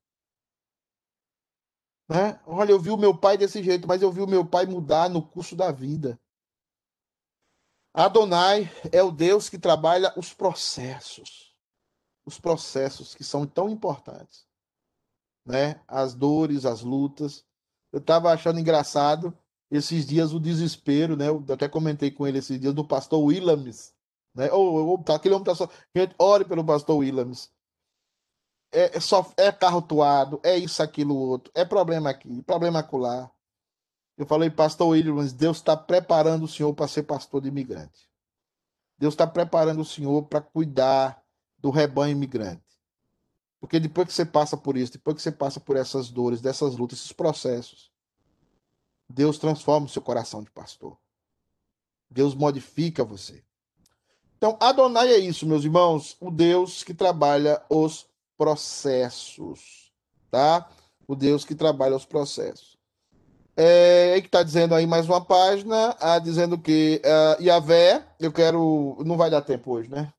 Né? Olha, eu vi o meu pai desse jeito, mas eu vi o meu pai mudar no curso da vida. Adonai é o Deus que trabalha os processos. Os processos que são tão importantes. Né? As dores, as lutas. Eu estava achando engraçado esses dias o desespero, né? Eu até comentei com ele esses dias do pastor Williams. Né? Ou, oh, aquele homem tá só. Gente, ore pelo pastor Williams. É, é, só, é carro toado, é isso, aquilo, outro. É problema aqui, problema acolá. Eu falei, pastor Williams, Deus está preparando o senhor para ser pastor de imigrante. Deus está preparando o senhor para cuidar do rebanho imigrante. Porque depois que você passa por isso, depois que você passa por essas dores, dessas lutas, esses processos, Deus transforma o seu coração de pastor. Deus modifica você. Então, Adonai é isso, meus irmãos, o Deus que trabalha os processos, tá? O Deus que trabalha os processos. É, que está dizendo aí mais uma página, ah, dizendo que uh, Yahvé, eu quero. Não vai dar tempo hoje, né?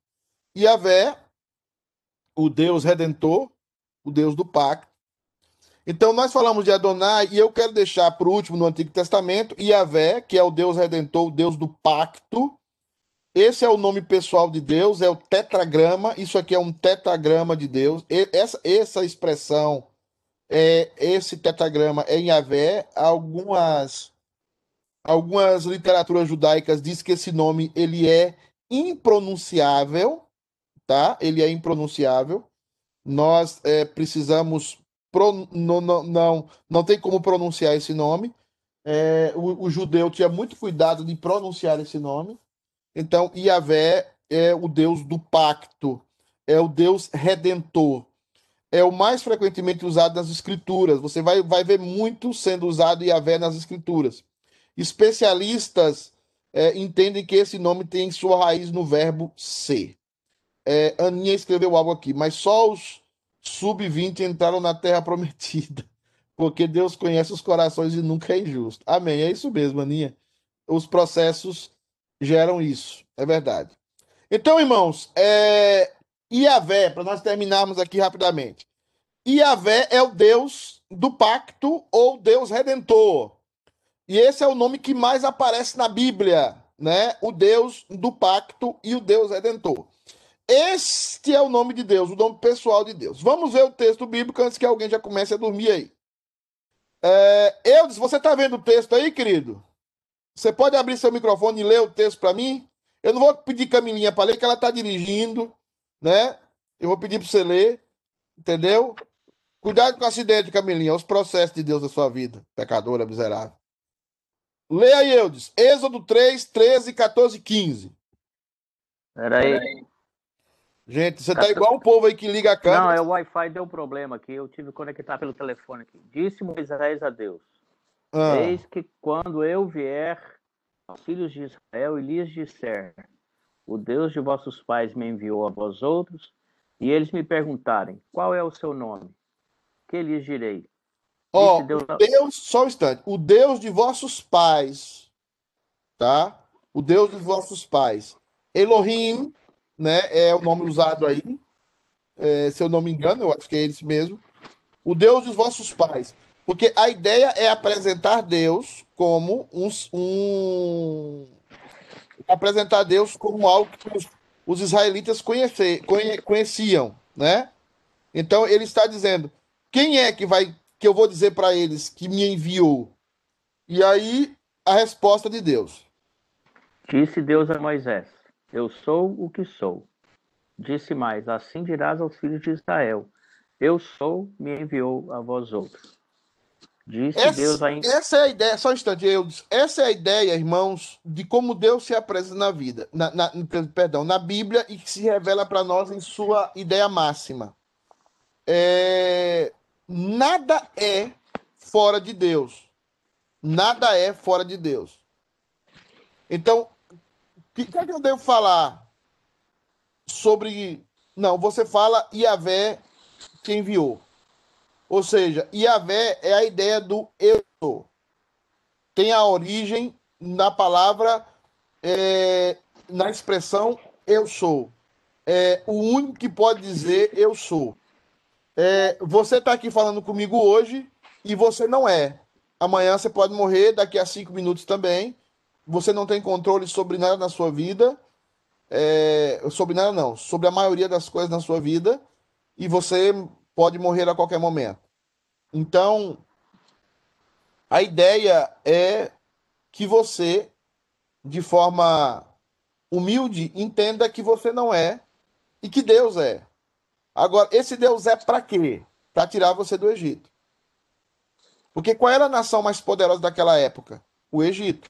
Yahvé, o Deus redentor, o Deus do pacto. Então, nós falamos de Adonai e eu quero deixar para o último no Antigo Testamento, Yahvé, que é o Deus redentor, o Deus do pacto. Esse é o nome pessoal de Deus, é o tetragrama. Isso aqui é um tetragrama de Deus. Essa, essa expressão é, esse tetragrama é em Yahvé. Algumas, algumas literaturas judaicas diz que esse nome ele é impronunciável, tá? Ele é impronunciável. Nós é, precisamos pro, não, não, não, não tem como pronunciar esse nome. É, o, o, judeu tinha muito cuidado de pronunciar esse nome. Então, Yahvé é o Deus do pacto, é o Deus redentor é o mais frequentemente usado nas escrituras. Você vai, vai ver muito sendo usado Yahvé nas escrituras. Especialistas é, entendem que esse nome tem sua raiz no verbo ser. É, Aninha escreveu algo aqui, mas só os sub-20 entraram na terra prometida, [LAUGHS] porque Deus conhece os corações e nunca é injusto. Amém. É isso mesmo, Aninha. Os processos geram isso, é verdade. Então, irmãos, é, Iavé, para nós terminarmos aqui rapidamente. Iavé é o Deus do pacto ou Deus redentor. E esse é o nome que mais aparece na Bíblia, né? O Deus do pacto e o Deus redentor. Este é o nome de Deus, o nome pessoal de Deus. Vamos ver o texto bíblico antes que alguém já comece a dormir aí. É, eu, você está vendo o texto aí, querido? Você pode abrir seu microfone e ler o texto para mim? Eu não vou pedir Camilinha para ler, que ela está dirigindo né? Eu vou pedir para você ler, entendeu? Cuidado com o acidente, Camilinha, os processos de Deus da sua vida, pecadora, miserável. Leia aí, Eudes. Êxodo 3, 13, 14, 15. Peraí. Gente, você tá igual um povo aí que liga a câmera. Não, é o Wi-Fi deu problema aqui. Eu tive que conectar pelo telefone aqui. Disse Moisés a Deus: ah. Eis que quando eu vier aos filhos de Israel e lhes disser: o Deus de vossos pais me enviou a vós outros, e eles me perguntarem: Qual é o seu nome? Que lhes direi? Ó, oh, Deus... Deus, só um instante. O Deus de vossos pais, tá? O Deus de vossos pais. Elohim, né? É o nome usado aí. É, se eu não me engano, eu acho que é esse mesmo. O Deus dos vossos pais. Porque a ideia é apresentar Deus como um, um apresentar Deus como algo que os, os israelitas conhecer, conhe, conheciam, né? Então ele está dizendo: quem é que vai que eu vou dizer para eles que me enviou? E aí a resposta de Deus. Disse Deus a Moisés: Eu sou o que sou. Disse mais: Assim dirás aos filhos de Israel: Eu sou, me enviou a vós outros. Disse essa, Deus ainda. Essa é a ideia, só um instante, eu, essa é a ideia, irmãos, de como Deus se apresenta na vida, na, na perdão, na Bíblia e que se revela para nós em sua ideia máxima. É, nada é fora de Deus. Nada é fora de Deus. Então, que, que é que eu devo falar sobre. Não, você fala Iavé que enviou. Ou seja, Yahvé é a ideia do eu sou. Tem a origem na palavra, é, na expressão eu sou. É o único que pode dizer eu sou. É, você está aqui falando comigo hoje e você não é. Amanhã você pode morrer, daqui a cinco minutos também. Você não tem controle sobre nada na sua vida. É, sobre nada, não. Sobre a maioria das coisas na sua vida. E você pode morrer a qualquer momento. Então, a ideia é que você, de forma humilde, entenda que você não é e que Deus é. Agora, esse Deus é para quê? Para tirar você do Egito. Porque qual era a nação mais poderosa daquela época? O Egito.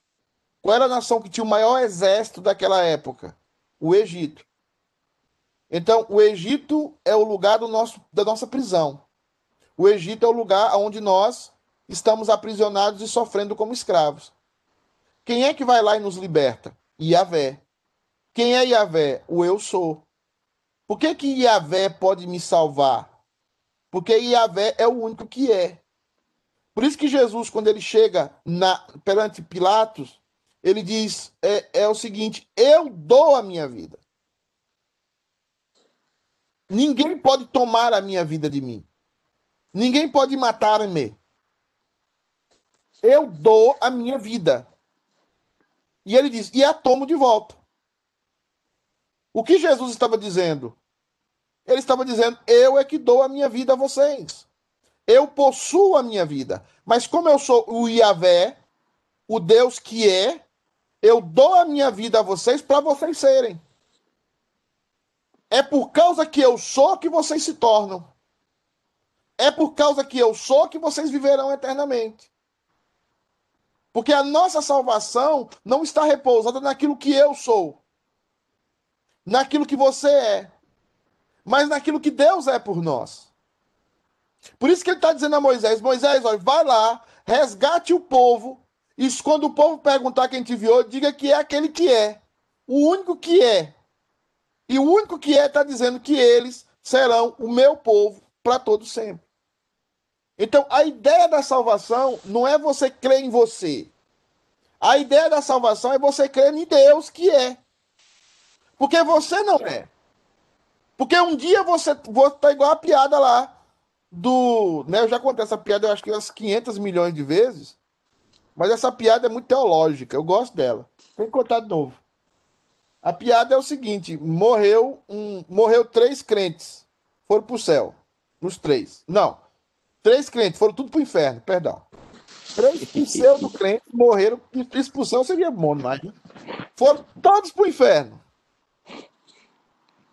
Qual era a nação que tinha o maior exército daquela época? O Egito. Então, o Egito é o lugar do nosso, da nossa prisão. O Egito é o lugar onde nós estamos aprisionados e sofrendo como escravos. Quem é que vai lá e nos liberta? Yahvé. Quem é Yahvé? O eu sou. Por que, que Yahvé pode me salvar? Porque Yahvé é o único que é. Por isso que Jesus, quando ele chega na, perante Pilatos, ele diz: é, é o seguinte, eu dou a minha vida. Ninguém pode tomar a minha vida de mim. Ninguém pode matar-me. Eu dou a minha vida. E ele diz: e a tomo de volta. O que Jesus estava dizendo? Ele estava dizendo: Eu é que dou a minha vida a vocês. Eu possuo a minha vida. Mas como eu sou o Iavé, o Deus que é, eu dou a minha vida a vocês para vocês serem. É por causa que eu sou que vocês se tornam. É por causa que eu sou que vocês viverão eternamente. Porque a nossa salvação não está repousada naquilo que eu sou naquilo que você é, mas naquilo que Deus é por nós. Por isso que ele está dizendo a Moisés: Moisés, olha, vai lá, resgate o povo, e quando o povo perguntar quem te enviou, diga que é aquele que é, o único que é. E o único que é está dizendo que eles serão o meu povo para todo sempre. Então, a ideia da salvação não é você crer em você. A ideia da salvação é você crer em Deus que é. Porque você não é. Porque um dia você tá igual a piada lá do, né, eu já contei essa piada eu acho que umas 500 milhões de vezes, mas essa piada é muito teológica, eu gosto dela. Tem que contar de novo. A piada é o seguinte, morreu um, morreu três crentes, foram pro céu, os três. Não. Três crentes foram tudo pro inferno, perdão. Três pseudo crentes morreram, expulsão seria bom, mas né? foram todos pro inferno.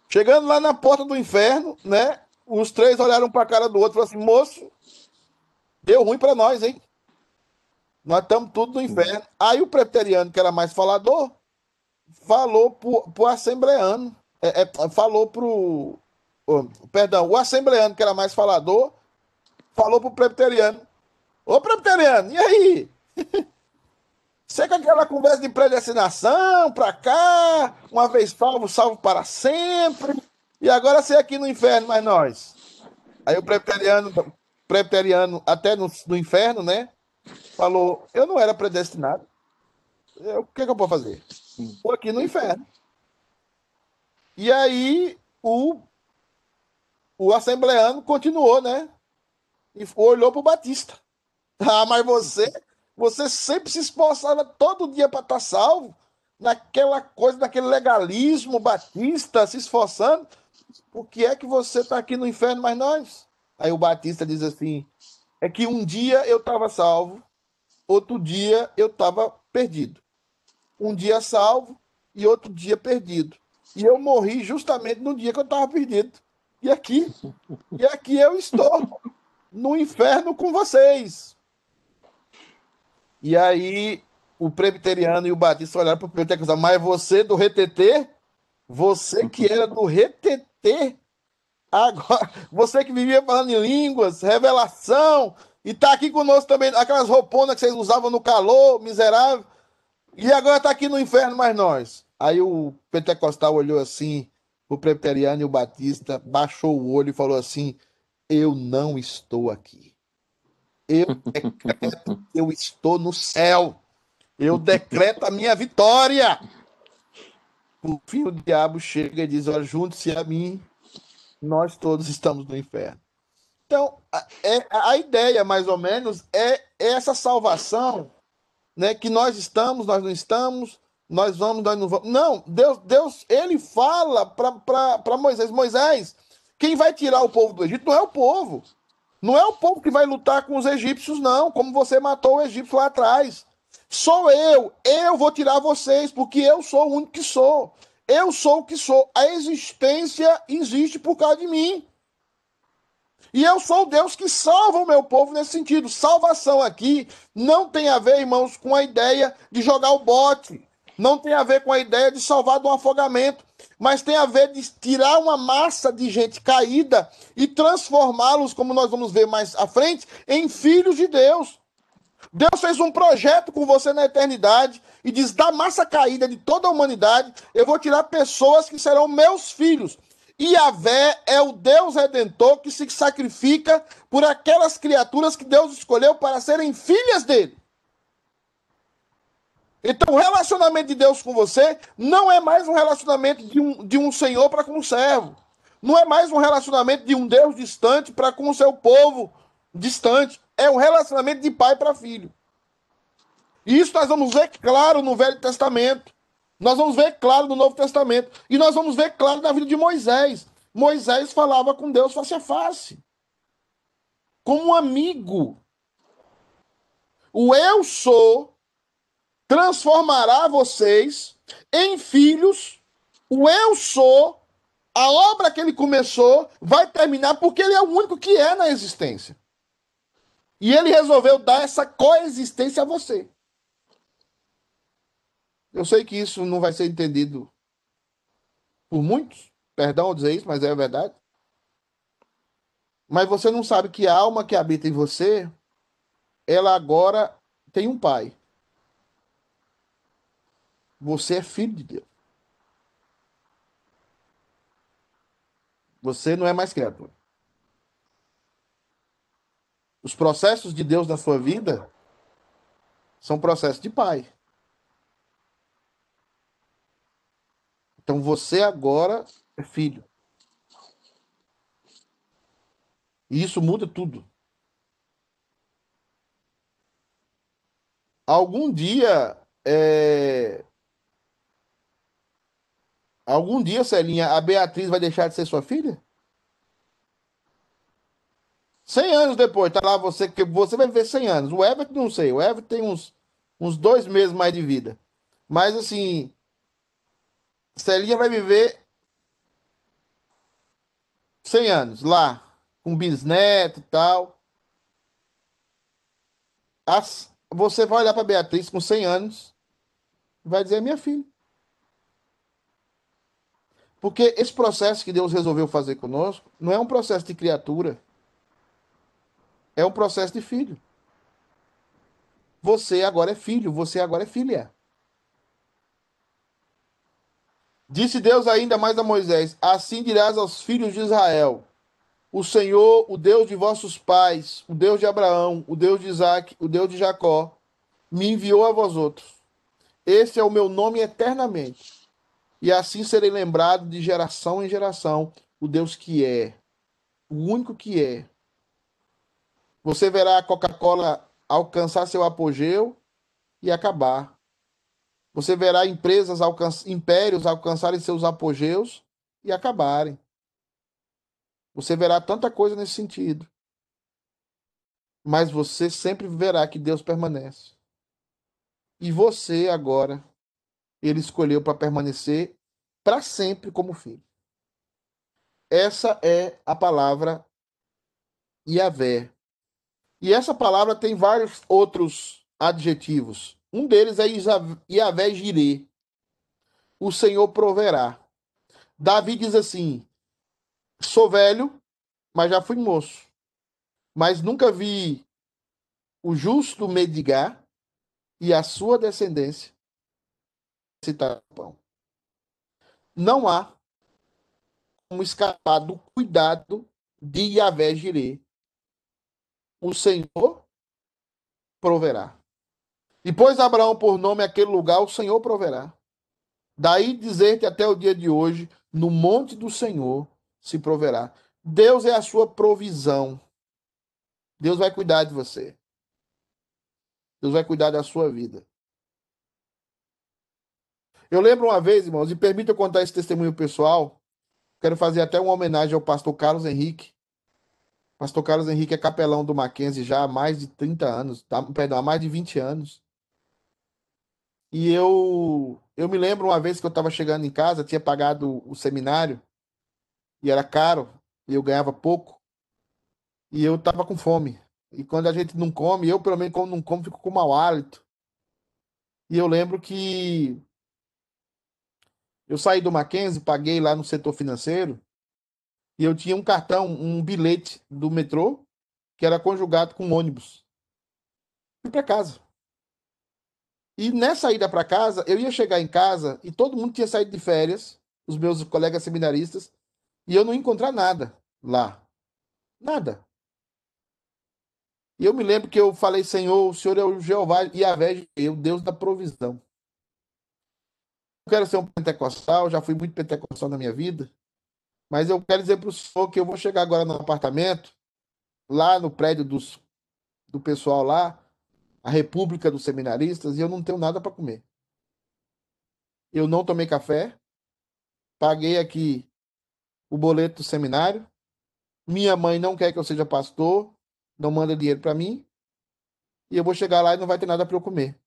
Chegando lá na porta do inferno, né? Os três olharam para a cara do outro e falaram assim: moço, deu ruim para nós, hein? Nós estamos tudo no inferno. Aí o preteriano, que era mais falador, falou pro, pro assembleano, é, é, falou pro. Perdão, o assembleano, que era mais falador, falou pro preteriano: Ô preteriano, e aí? [LAUGHS] Você com aquela conversa de predestinação pra cá, uma vez salvo, salvo para sempre. E agora você aqui no inferno, mas nós. Aí o preteriano, preteriano até no, no inferno, né? Falou: Eu não era predestinado. Eu, o que, que eu posso fazer? Estou aqui no inferno. E aí o, o assembleano continuou, né? E olhou para o Batista. [LAUGHS] Ah, mas você você sempre se esforçava todo dia para estar tá salvo, naquela coisa, naquele legalismo batista, se esforçando. Por que é que você está aqui no inferno, mas nós? Aí o Batista diz assim: é que um dia eu estava salvo, outro dia eu estava perdido. Um dia salvo e outro dia perdido. E eu morri justamente no dia que eu estava perdido. E aqui, e aqui eu estou no inferno com vocês. E aí o presbiteriano e o batista olharam para o presbiteriano e mas você do RTT? Você que era do RTT? Agora, [LAUGHS] você que vivia falando em línguas, revelação, e tá aqui conosco também, aquelas rouponas que vocês usavam no calor, miserável, e agora tá aqui no inferno, mais nós. Aí o pentecostal olhou assim, o presbiteriano e o batista, baixou o olho e falou assim: Eu não estou aqui. Eu decreto [LAUGHS] que eu estou no céu. Eu decreto a minha vitória. Por fim, o diabo chega e diz: Olha, junte-se a mim, nós todos estamos no inferno. Então, a, é, a ideia, mais ou menos, é essa salvação, né? Que nós estamos, nós não estamos, nós vamos, nós não vamos. Não, Deus, Deus ele fala para Moisés: Moisés, quem vai tirar o povo do Egito não é o povo. Não é o povo que vai lutar com os egípcios, não, como você matou o egípcio lá atrás. Sou eu, eu vou tirar vocês, porque eu sou o único que sou. Eu sou o que sou. A existência existe por causa de mim. E eu sou o Deus que salva o meu povo nesse sentido. Salvação aqui não tem a ver, irmãos, com a ideia de jogar o bote. Não tem a ver com a ideia de salvar do afogamento. Mas tem a ver de tirar uma massa de gente caída e transformá-los, como nós vamos ver mais à frente, em filhos de Deus. Deus fez um projeto com você na eternidade e diz: da massa caída de toda a humanidade, eu vou tirar pessoas que serão meus filhos. E Yahvé é o Deus redentor que se sacrifica por aquelas criaturas que Deus escolheu para serem filhas dele. Então, o relacionamento de Deus com você não é mais um relacionamento de um, de um senhor para com um servo. Não é mais um relacionamento de um Deus distante para com o seu povo distante. É um relacionamento de pai para filho. E isso nós vamos ver claro no Velho Testamento. Nós vamos ver claro no Novo Testamento. E nós vamos ver claro na vida de Moisés. Moisés falava com Deus face a face. Como um amigo. O eu sou transformará vocês em filhos. O eu sou, a obra que ele começou, vai terminar porque ele é o único que é na existência. E ele resolveu dar essa coexistência a você. Eu sei que isso não vai ser entendido por muitos, perdão dizer isso, mas é verdade. Mas você não sabe que a alma que habita em você, ela agora tem um pai. Você é filho de Deus. Você não é mais criatura. Os processos de Deus na sua vida são processos de pai. Então você agora é filho. E isso muda tudo. Algum dia. É... Algum dia, Celinha, a Beatriz vai deixar de ser sua filha? Cem anos depois, tá lá você, que você vai viver cem anos. O Everton não sei, o Everton tem uns, uns dois meses mais de vida. Mas assim, Celinha vai viver 100 anos lá, com bisneto e tal. As, você vai olhar para Beatriz com 100 anos e vai dizer: minha filha. Porque esse processo que Deus resolveu fazer conosco não é um processo de criatura, é um processo de filho. Você agora é filho, você agora é filha. Disse Deus ainda mais a Moisés: Assim dirás aos filhos de Israel: O Senhor, o Deus de vossos pais, o Deus de Abraão, o Deus de Isaac, o Deus de Jacó, me enviou a vós outros. Esse é o meu nome eternamente. E assim serei lembrado de geração em geração, o Deus que é, o único que é. Você verá a Coca-Cola alcançar seu apogeu e acabar. Você verá empresas, impérios alcançarem seus apogeus e acabarem. Você verá tanta coisa nesse sentido. Mas você sempre verá que Deus permanece. E você agora, ele escolheu para permanecer para sempre como filho. Essa é a palavra Yahvé. E essa palavra tem vários outros adjetivos. Um deles é Yahvé Jirê. O Senhor proverá. Davi diz assim: Sou velho, mas já fui moço. Mas nunca vi o justo medigar e a sua descendência citar pão. Não há como escapar do cuidado de Yahvé Jirê. O Senhor proverá. E pôs Abraão por nome aquele lugar, o Senhor proverá. Daí dizer-te até o dia de hoje, no monte do Senhor se proverá. Deus é a sua provisão. Deus vai cuidar de você. Deus vai cuidar da sua vida. Eu lembro uma vez, irmãos, e permita eu contar esse testemunho pessoal. Quero fazer até uma homenagem ao pastor Carlos Henrique. Pastor Carlos Henrique é capelão do Mackenzie já há mais de 30 anos, tá? perdão, há mais de 20 anos. E eu, eu me lembro uma vez que eu estava chegando em casa, tinha pagado o seminário, e era caro, e eu ganhava pouco, e eu estava com fome. E quando a gente não come, eu pelo menos quando não como, fico com mau hálito. E eu lembro que eu saí do Mackenzie, paguei lá no setor financeiro, e eu tinha um cartão, um bilhete do metrô, que era conjugado com um ônibus. Fui para casa. E nessa ida para casa, eu ia chegar em casa e todo mundo tinha saído de férias, os meus colegas seminaristas, e eu não encontrar nada lá. Nada. E eu me lembro que eu falei, Senhor, o Senhor é o Jeová e a vez o Deus da provisão. Eu quero ser um pentecostal, já fui muito pentecostal na minha vida, mas eu quero dizer para o Senhor que eu vou chegar agora no apartamento, lá no prédio dos, do pessoal lá, a República dos Seminaristas, e eu não tenho nada para comer. Eu não tomei café, paguei aqui o boleto do seminário, minha mãe não quer que eu seja pastor, não manda dinheiro para mim, e eu vou chegar lá e não vai ter nada para eu comer.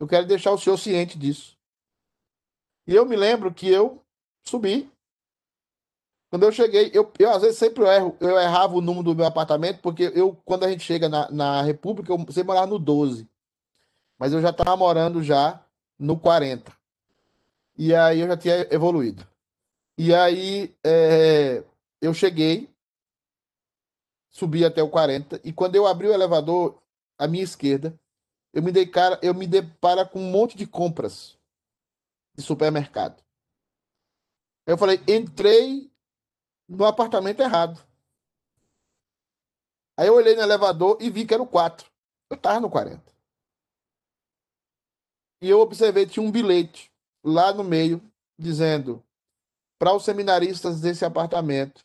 Eu quero deixar o senhor ciente disso. E eu me lembro que eu subi. Quando eu cheguei, eu, eu às vezes sempre erro, eu errava o número do meu apartamento, porque eu, quando a gente chega na, na República, eu sempre morava no 12. Mas eu já estava morando já no 40. E aí eu já tinha evoluído. E aí é, eu cheguei, subi até o 40 e quando eu abri o elevador à minha esquerda, eu me dei cara, eu me deparo com um monte de compras de supermercado. Eu falei, entrei no apartamento errado. Aí eu olhei no elevador e vi que era o 4. Eu tava no 40. E eu observei tinha um bilhete lá no meio dizendo para os seminaristas desse apartamento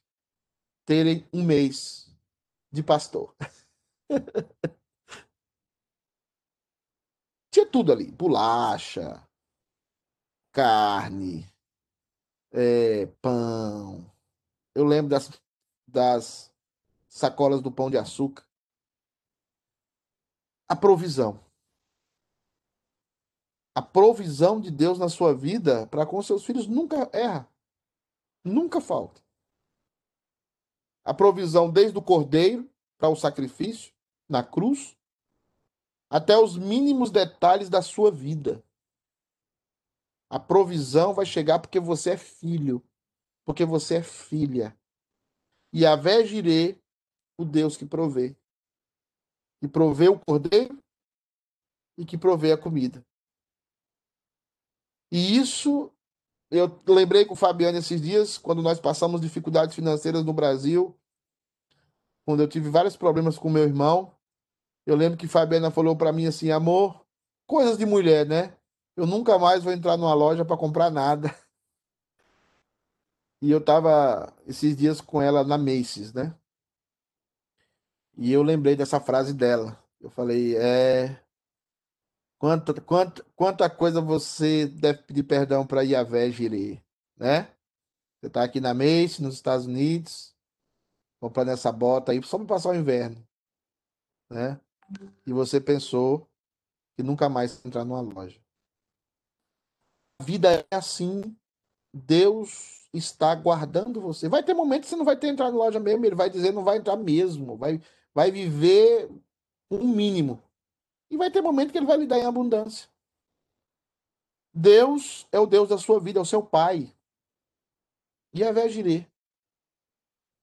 terem um mês de pastor. [LAUGHS] Tinha tudo ali: bolacha, carne, é, pão. Eu lembro das, das sacolas do pão de açúcar. A provisão. A provisão de Deus na sua vida para com seus filhos nunca erra. Nunca falta a provisão desde o cordeiro para o sacrifício na cruz até os mínimos detalhes da sua vida. A provisão vai chegar porque você é filho, porque você é filha. E a Jirê, o Deus que provê. Que provê o cordeiro e que provê a comida. E isso eu lembrei com o Fabiano esses dias, quando nós passamos dificuldades financeiras no Brasil, quando eu tive vários problemas com meu irmão. Eu lembro que Fabiana falou para mim assim: amor, coisas de mulher, né? Eu nunca mais vou entrar numa loja para comprar nada. [LAUGHS] E eu tava esses dias com ela na Macy's, né? E eu lembrei dessa frase dela. Eu falei, é. Quanta, quanta, quanta coisa você deve pedir perdão para Iavé Jirê, né? Você está aqui na Macy's, nos Estados Unidos, comprando essa bota aí só para passar o inverno, né? E você pensou que nunca mais entrar numa loja. A vida é assim. Deus está guardando você. Vai ter momentos que você não vai ter entrado na loja mesmo, ele vai dizer não vai entrar mesmo, vai vai viver um mínimo. E vai ter momento que ele vai lhe dar em abundância. Deus é o Deus da sua vida, é o seu pai. E a Virgirê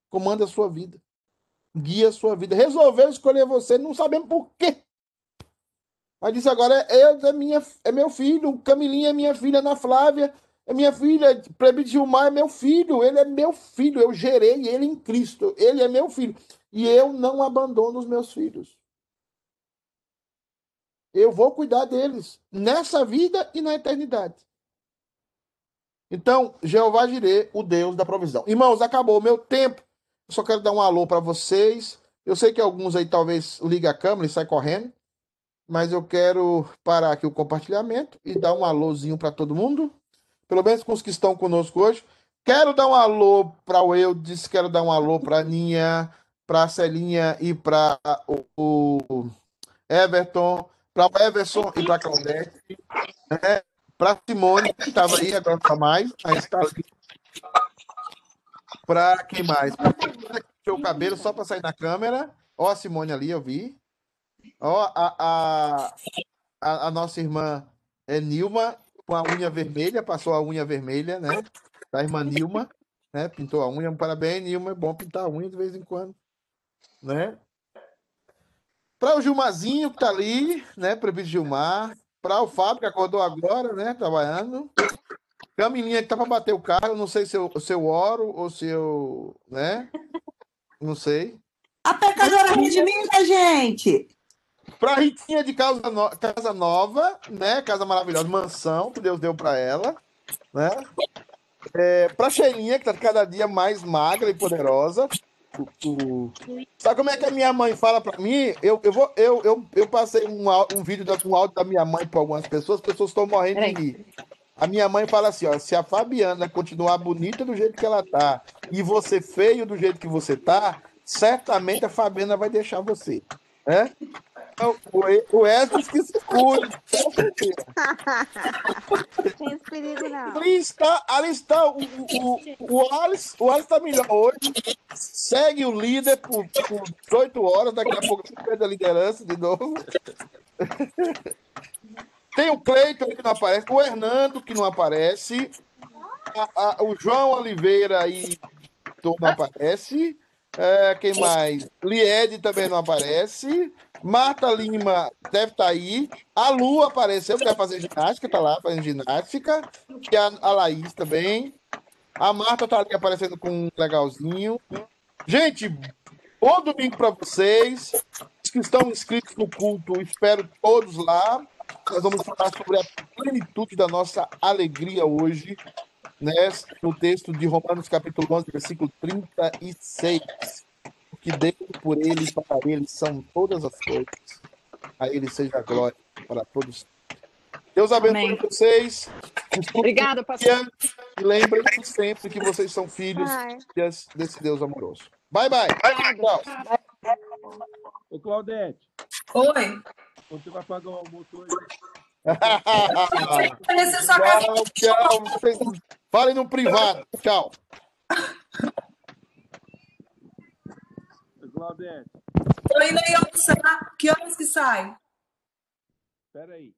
comanda a sua vida, guia a sua vida. Resolveu escolher você, não sabemos por quê. Mas disse agora, é, é, minha, é meu filho, Camilinha é minha filha, Ana Flávia é minha filha, Plebe Gilmar é meu filho, ele é meu filho, eu gerei ele em Cristo, ele é meu filho. E eu não abandono os meus filhos. Eu vou cuidar deles nessa vida e na eternidade. Então, Jeová Jirê, o Deus da provisão. Irmãos, acabou o meu tempo. Eu só quero dar um alô para vocês. Eu sei que alguns aí talvez ligam a câmera e saem correndo, mas eu quero parar aqui o compartilhamento e dar um alôzinho para todo mundo, pelo menos com os que estão conosco hoje. Quero dar um alô para o Eudes, quero dar um alô para a Ninha, para a Celinha e para o, Everton, para o Everson e para a Claudete, né? para Simone, que estava aí, agora está mais, mas está. Para quem mais? Para o cabelo só para sair na câmera. Ó, a Simone ali, eu vi. Ó, a, a, a, a nossa irmã é Nilma, com a unha vermelha, passou a unha vermelha, né? Da irmã Nilma, né? Pintou a unha. Parabéns, Nilma. É bom pintar a unha de vez em quando, né? Para o Gilmazinho, que tá ali, né? Prefeito Gilmar. Para o Fábio, que acordou agora, né? Trabalhando. Camilinha que tá para bater o carro. Não sei se eu, se eu oro ou se eu. né? Não sei. A pecadora redimida, gente! Para Ritinha de casa, no... casa Nova, né? Casa maravilhosa, mansão que Deus deu para ela, né? É, para Cheirinha, que tá cada dia mais magra e poderosa. Sabe como é que a minha mãe fala para mim? Eu, eu, vou, eu, eu, eu passei um, um vídeo, um áudio da minha mãe para algumas pessoas, as pessoas estão morrendo de rir. A minha mãe fala assim: ó, se a Fabiana continuar bonita do jeito que ela tá e você feio do jeito que você tá, certamente a Fabiana vai deixar você. Né? O Wesley que se cuide. Tem esse perigo, não. Ali está, ali está o, o, o Alice, o Alice está melhor hoje. Segue o líder por, por 18 horas, daqui a pouco perde a liderança de novo. Tem o Cleiton que não aparece, o Hernando que não aparece, a, a, o João Oliveira aí não aparece. É, quem mais? Lied também não aparece. Marta Lima deve estar tá aí. A Lu apareceu, que vai fazer ginástica, está lá fazendo ginástica. E a, a Laís também. A Marta está ali aparecendo com um legalzinho. Gente, bom domingo para vocês. Os que estão inscritos no culto, espero todos lá. Nós vamos falar sobre a plenitude da nossa alegria hoje né, no texto de Romanos capítulo 11, versículo 36. Que dele, por ele, para ele são todas as coisas. A ele seja a glória para todos. Deus abençoe Amém. vocês. Obrigada, pastor. E lembrem-se sempre que vocês são filhos desse Deus amoroso. Bye, bye. bye, bye. Ô, Claudete. Oi. Você vai pagar o almoço hoje? [LAUGHS] tchau, tchau. Fale no privado. Tchau. Claudete. Tô indo aí almoçar. Que horas que sai? Espera aí.